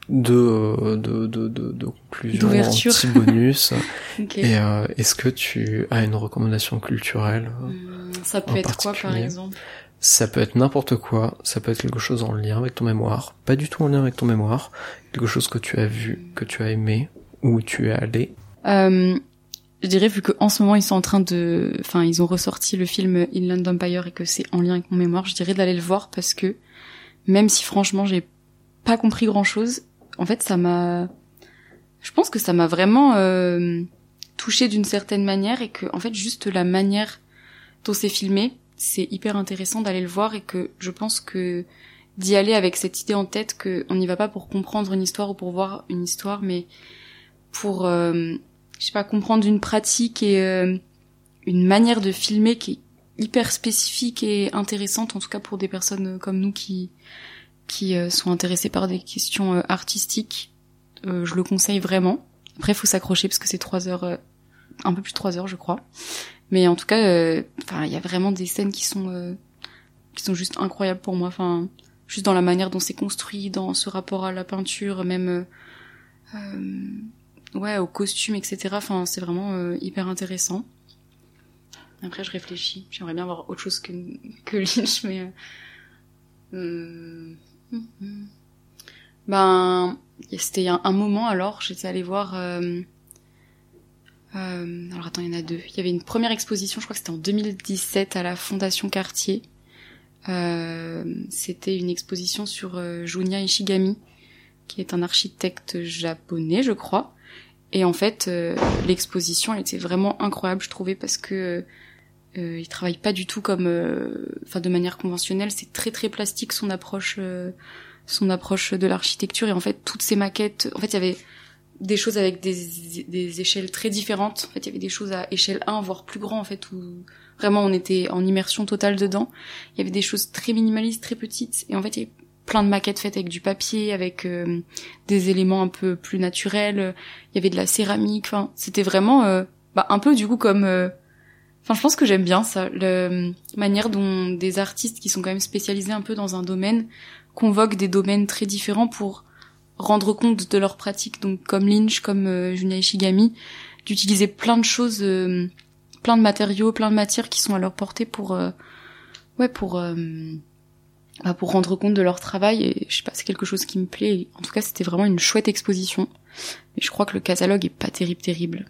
de euh, de de de, de conclusion, D'ouverture. petit bonus. (laughs) Ok. Et euh, est-ce que tu as une recommandation culturelle Hum, Ça peut en être quoi, par exemple? Ça peut être n'importe quoi, ça peut être quelque chose en lien avec ton mémoire, pas du tout en lien avec ton mémoire, quelque chose que tu as vu, que tu as aimé, où tu es allé. Euh, je dirais vu que en ce moment ils sont en train de, enfin ils ont ressorti le film Inland Empire et que c'est en lien avec mon mémoire, je dirais d'aller le voir parce que même si franchement j'ai pas compris grand chose, en fait ça m'a, je pense que ça m'a vraiment euh, touché d'une certaine manière et que en fait juste la manière dont c'est filmé, c'est hyper intéressant d'aller le voir et que je pense que d'y aller avec cette idée en tête que on n'y va pas pour comprendre une histoire ou pour voir une histoire, mais pour euh, je sais pas comprendre une pratique et euh, une manière de filmer qui est hyper spécifique et intéressante en tout cas pour des personnes euh, comme nous qui qui euh, sont intéressées par des questions euh, artistiques Euh, je le conseille vraiment après faut s'accrocher parce que c'est trois heures un peu plus de trois heures je crois mais en tout cas enfin il y a vraiment des scènes qui sont qui sont juste incroyables pour moi enfin juste dans la manière dont c'est construit dans ce rapport à la peinture même euh, ouais, aux costumes, etc. Enfin, c'est vraiment euh, hyper intéressant. Après, je réfléchis. J'aimerais bien voir autre chose que, que Lynch, mais... euh, euh, hum. Ben, c'était un moment, alors, j'étais allée voir... euh, euh, alors attends, il y en a deux. Il y avait une première exposition, je crois que c'était en 2017 à la Fondation Cartier. Euh, c'était une exposition sur euh, Junya Ishigami, qui est un architecte japonais, je crois. Et en fait, euh, l'exposition, elle était vraiment incroyable, je trouvais, parce que euh, il travaille pas du tout comme, euh, enfin, de manière conventionnelle. C'est très très plastique son approche, euh, son approche de l'architecture. Et en fait, toutes ces maquettes, en fait, il y avait des choses avec des, des échelles très différentes. En fait, il y avait des choses à échelle 1, voire plus grand, en fait, où vraiment on était en immersion totale dedans. Il y avait des choses très minimalistes, très petites. Et en fait, il y avait plein de maquettes faites avec du papier, avec euh, des éléments un peu plus naturels. Il y avait de la céramique. Enfin, c'était vraiment euh, bah, un peu du coup comme. euh, Enfin, je pense que j'aime bien ça, la manière dont des artistes qui sont quand même spécialisés un peu dans un domaine convoquent des domaines très différents pour rendre compte de leur pratique. Donc, comme Lynch, comme euh, Junya Ishigami, d'utiliser plein de choses, euh, plein de matériaux, plein de matières qui sont à leur portée pour, euh, ouais, pour euh, bah, pour rendre compte de leur travail. Et je sais pas c'est quelque chose qui me plaît. En tout cas c'était vraiment une chouette exposition. Mais je crois que le catalogue est pas terrible terrible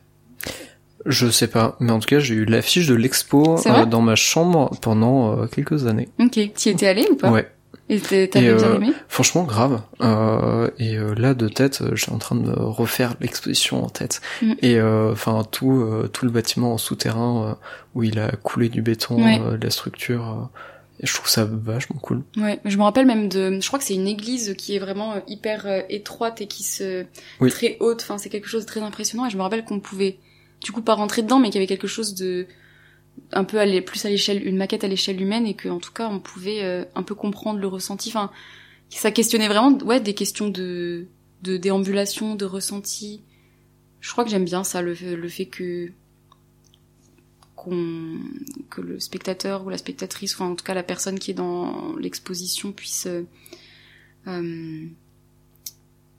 Je sais pas, mais en tout cas, j'ai eu l'affiche de l'expo euh, dans ma chambre pendant euh, quelques années. ok t'y étais allé ou pas Ouais, et t'avais bien euh, aimé franchement grave. Euh, et euh, là, de tête, euh, j'étais en train de refaire l'exposition en tête. Mm. Et euh, enfin tout, euh, tout le bâtiment en souterrain où il a coulé du béton, Ouais. euh, la structure. euh, et je trouve ça vachement cool. ouais je me rappelle même de je crois que c'est une église qui est vraiment hyper étroite et qui se Oui. très haute enfin c'est quelque chose de très impressionnant et je me rappelle qu'on pouvait du coup pas rentrer dedans mais qu'il y avait quelque chose de un peu plus à l'échelle une maquette à l'échelle humaine et que en tout cas on pouvait euh, un peu comprendre le ressenti. Enfin ça questionnait vraiment ouais des questions de de déambulation de ressenti. Je crois que j'aime bien ça le, le fait que qu'on que le spectateur ou la spectatrice enfin en tout cas la personne qui est dans l'exposition puisse euh, euh,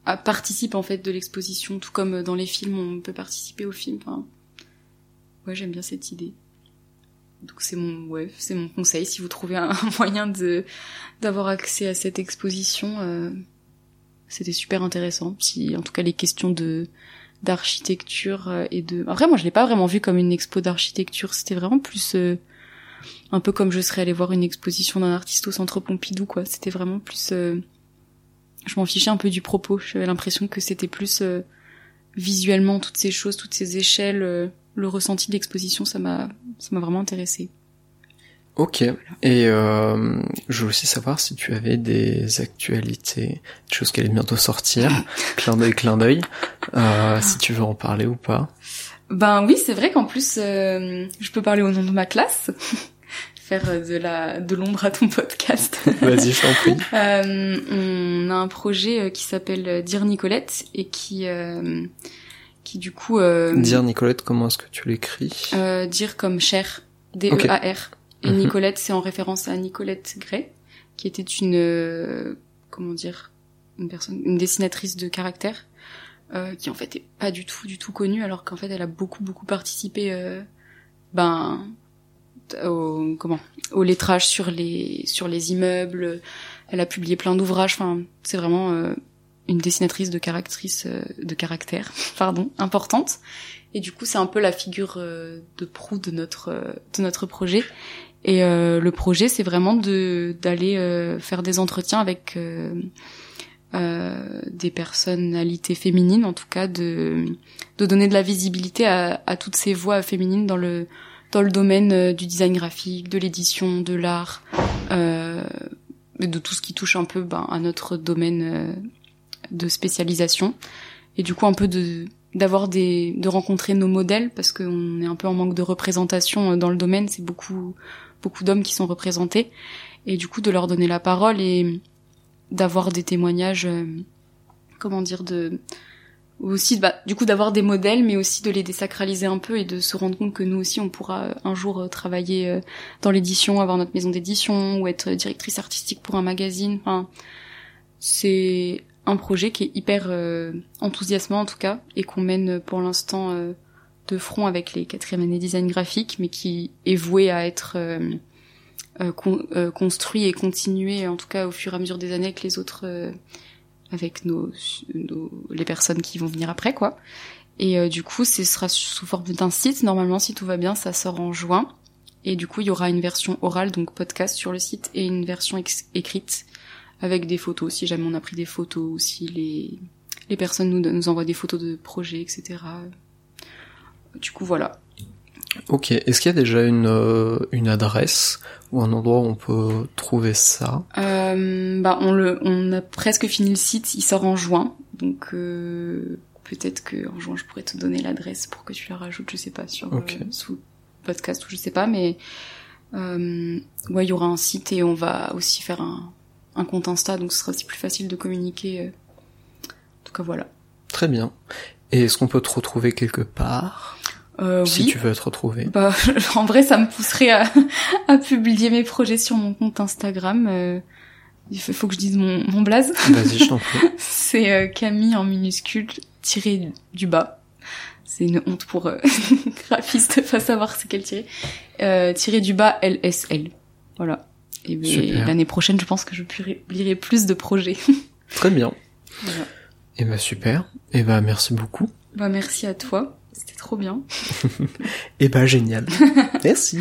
participe en fait de l'exposition tout comme dans les films on peut participer au film enfin ouais j'aime bien cette idée. Donc c'est mon ouais c'est mon conseil si vous trouvez (laughs) un, moyen de d'avoir accès à cette exposition euh, c'était super intéressant. Si en tout cas les questions de d'architecture euh, et de après moi je l'ai pas vraiment vu comme une expo d'architecture c'était vraiment plus euh, un peu comme je serais allée voir une exposition d'un artiste au centre Pompidou quoi. C'était vraiment plus euh, je m'en fichais un peu du propos. J'avais l'impression que c'était plus euh, visuellement toutes ces choses toutes ces échelles euh, le ressenti de l'exposition ça m'a ça m'a vraiment intéressé Ok. Et euh, je veux aussi savoir si tu avais des actualités, des choses qui allaient bientôt sortir, (laughs) clin d'œil, clin d'œil, euh, si tu veux en parler ou pas. Ben oui, c'est vrai qu'en plus, euh, je peux parler au nom de ma classe, faire de la de l'ombre à ton podcast. (laughs) Vas-y, je t'en prie. Euh, on a un projet euh, qui s'appelle Dire Nicolette et qui euh, qui du coup Dire Nicolette, comment est-ce que tu l'écris? Dire comme cher, D E A R. Et mhm. Nicolette, c'est en référence à Nicolette Gray, qui était une comment dire une personne, une dessinatrice de caractère euh, qui en fait est pas du tout du tout connue alors qu'en fait elle a beaucoup beaucoup participé euh, ben au comment au lettrage sur les sur les immeubles. Elle a publié plein d'ouvrages. Enfin c'est vraiment euh, une dessinatrice de caractrice euh, de caractère (laughs) pardon importante. Et du coup c'est un peu la figure de proue de notre de notre projet. Et le projet c'est vraiment de d'aller faire des entretiens avec euh, des personnalités féminines, en tout cas, de, de donner de la visibilité à, à toutes ces voix féminines dans le dans le domaine euh, du design graphique, de l'édition, de l'art, euh, de tout ce qui touche un peu ben, à notre domaine euh, de spécialisation. Et du coup, un peu de d'avoir des de rencontrer nos modèles parce qu'on est un peu en manque de représentation dans le domaine. C'est beaucoup beaucoup d'hommes qui sont représentés et du coup de leur donner la parole et d'avoir des témoignages, euh, comment dire, de aussi bah, du coup d'avoir des modèles mais aussi de les désacraliser un peu et de se rendre compte que nous aussi on pourra euh, un jour euh, travailler dans l'édition avoir notre maison d'édition ou être directrice artistique pour un magazine. Enfin c'est un projet qui est hyper enthousiasmant en tout cas et qu'on mène pour l'instant de front avec les quatrième années design graphique mais qui est voué à être euh, euh, construit et continué, en tout cas au fur et à mesure des années avec les autres, euh, avec nos, les personnes qui vont venir après, quoi. Et du coup, ce sera sous forme d'un site. Normalement, si tout va bien, ça sort en juin. Et du coup, il y aura une version orale, donc podcast sur le site, et une version écrite avec des photos, si jamais on a pris des photos, ou si les, les personnes nous, nous envoient des photos de projets, etc. Du coup, voilà. Ok. Est-ce qu'il y a déjà une, euh, une adresse ou un endroit où on peut trouver ça? Euh, Bah, on le, on a presque fini le site. Il sort en juin, donc euh, peut-être que en juin je pourrais te donner l'adresse pour que tu la rajoutes. Je sais pas sur euh, sous podcast ou je sais pas, mais euh, ouais, il y aura un site et on va aussi faire un, un compte Insta, donc ce sera aussi plus facile de communiquer. En tout cas, voilà. Très bien. Et est-ce qu'on peut te retrouver quelque part? Euh, si tu veux être retrouvé. Bah, (laughs) en vrai, ça me pousserait à, (laughs) à, publier mes projets sur mon compte Instagram. Euh, il faut que je dise mon, mon blaze. Vas-y, je t'en prie. (laughs) C'est euh, Camille en minuscule tiré du bas. C'est une honte pour graphiste de pas savoir c'est quel tiré. Tiré du bas LSL. Voilà. Et ben, l'année prochaine, je pense que je publierai plus de projets. Très bien. Voilà. Et bah super. Et bah merci beaucoup. Bah merci à toi. C'était trop bien. Et (laughs) eh bah génial. (laughs) Merci.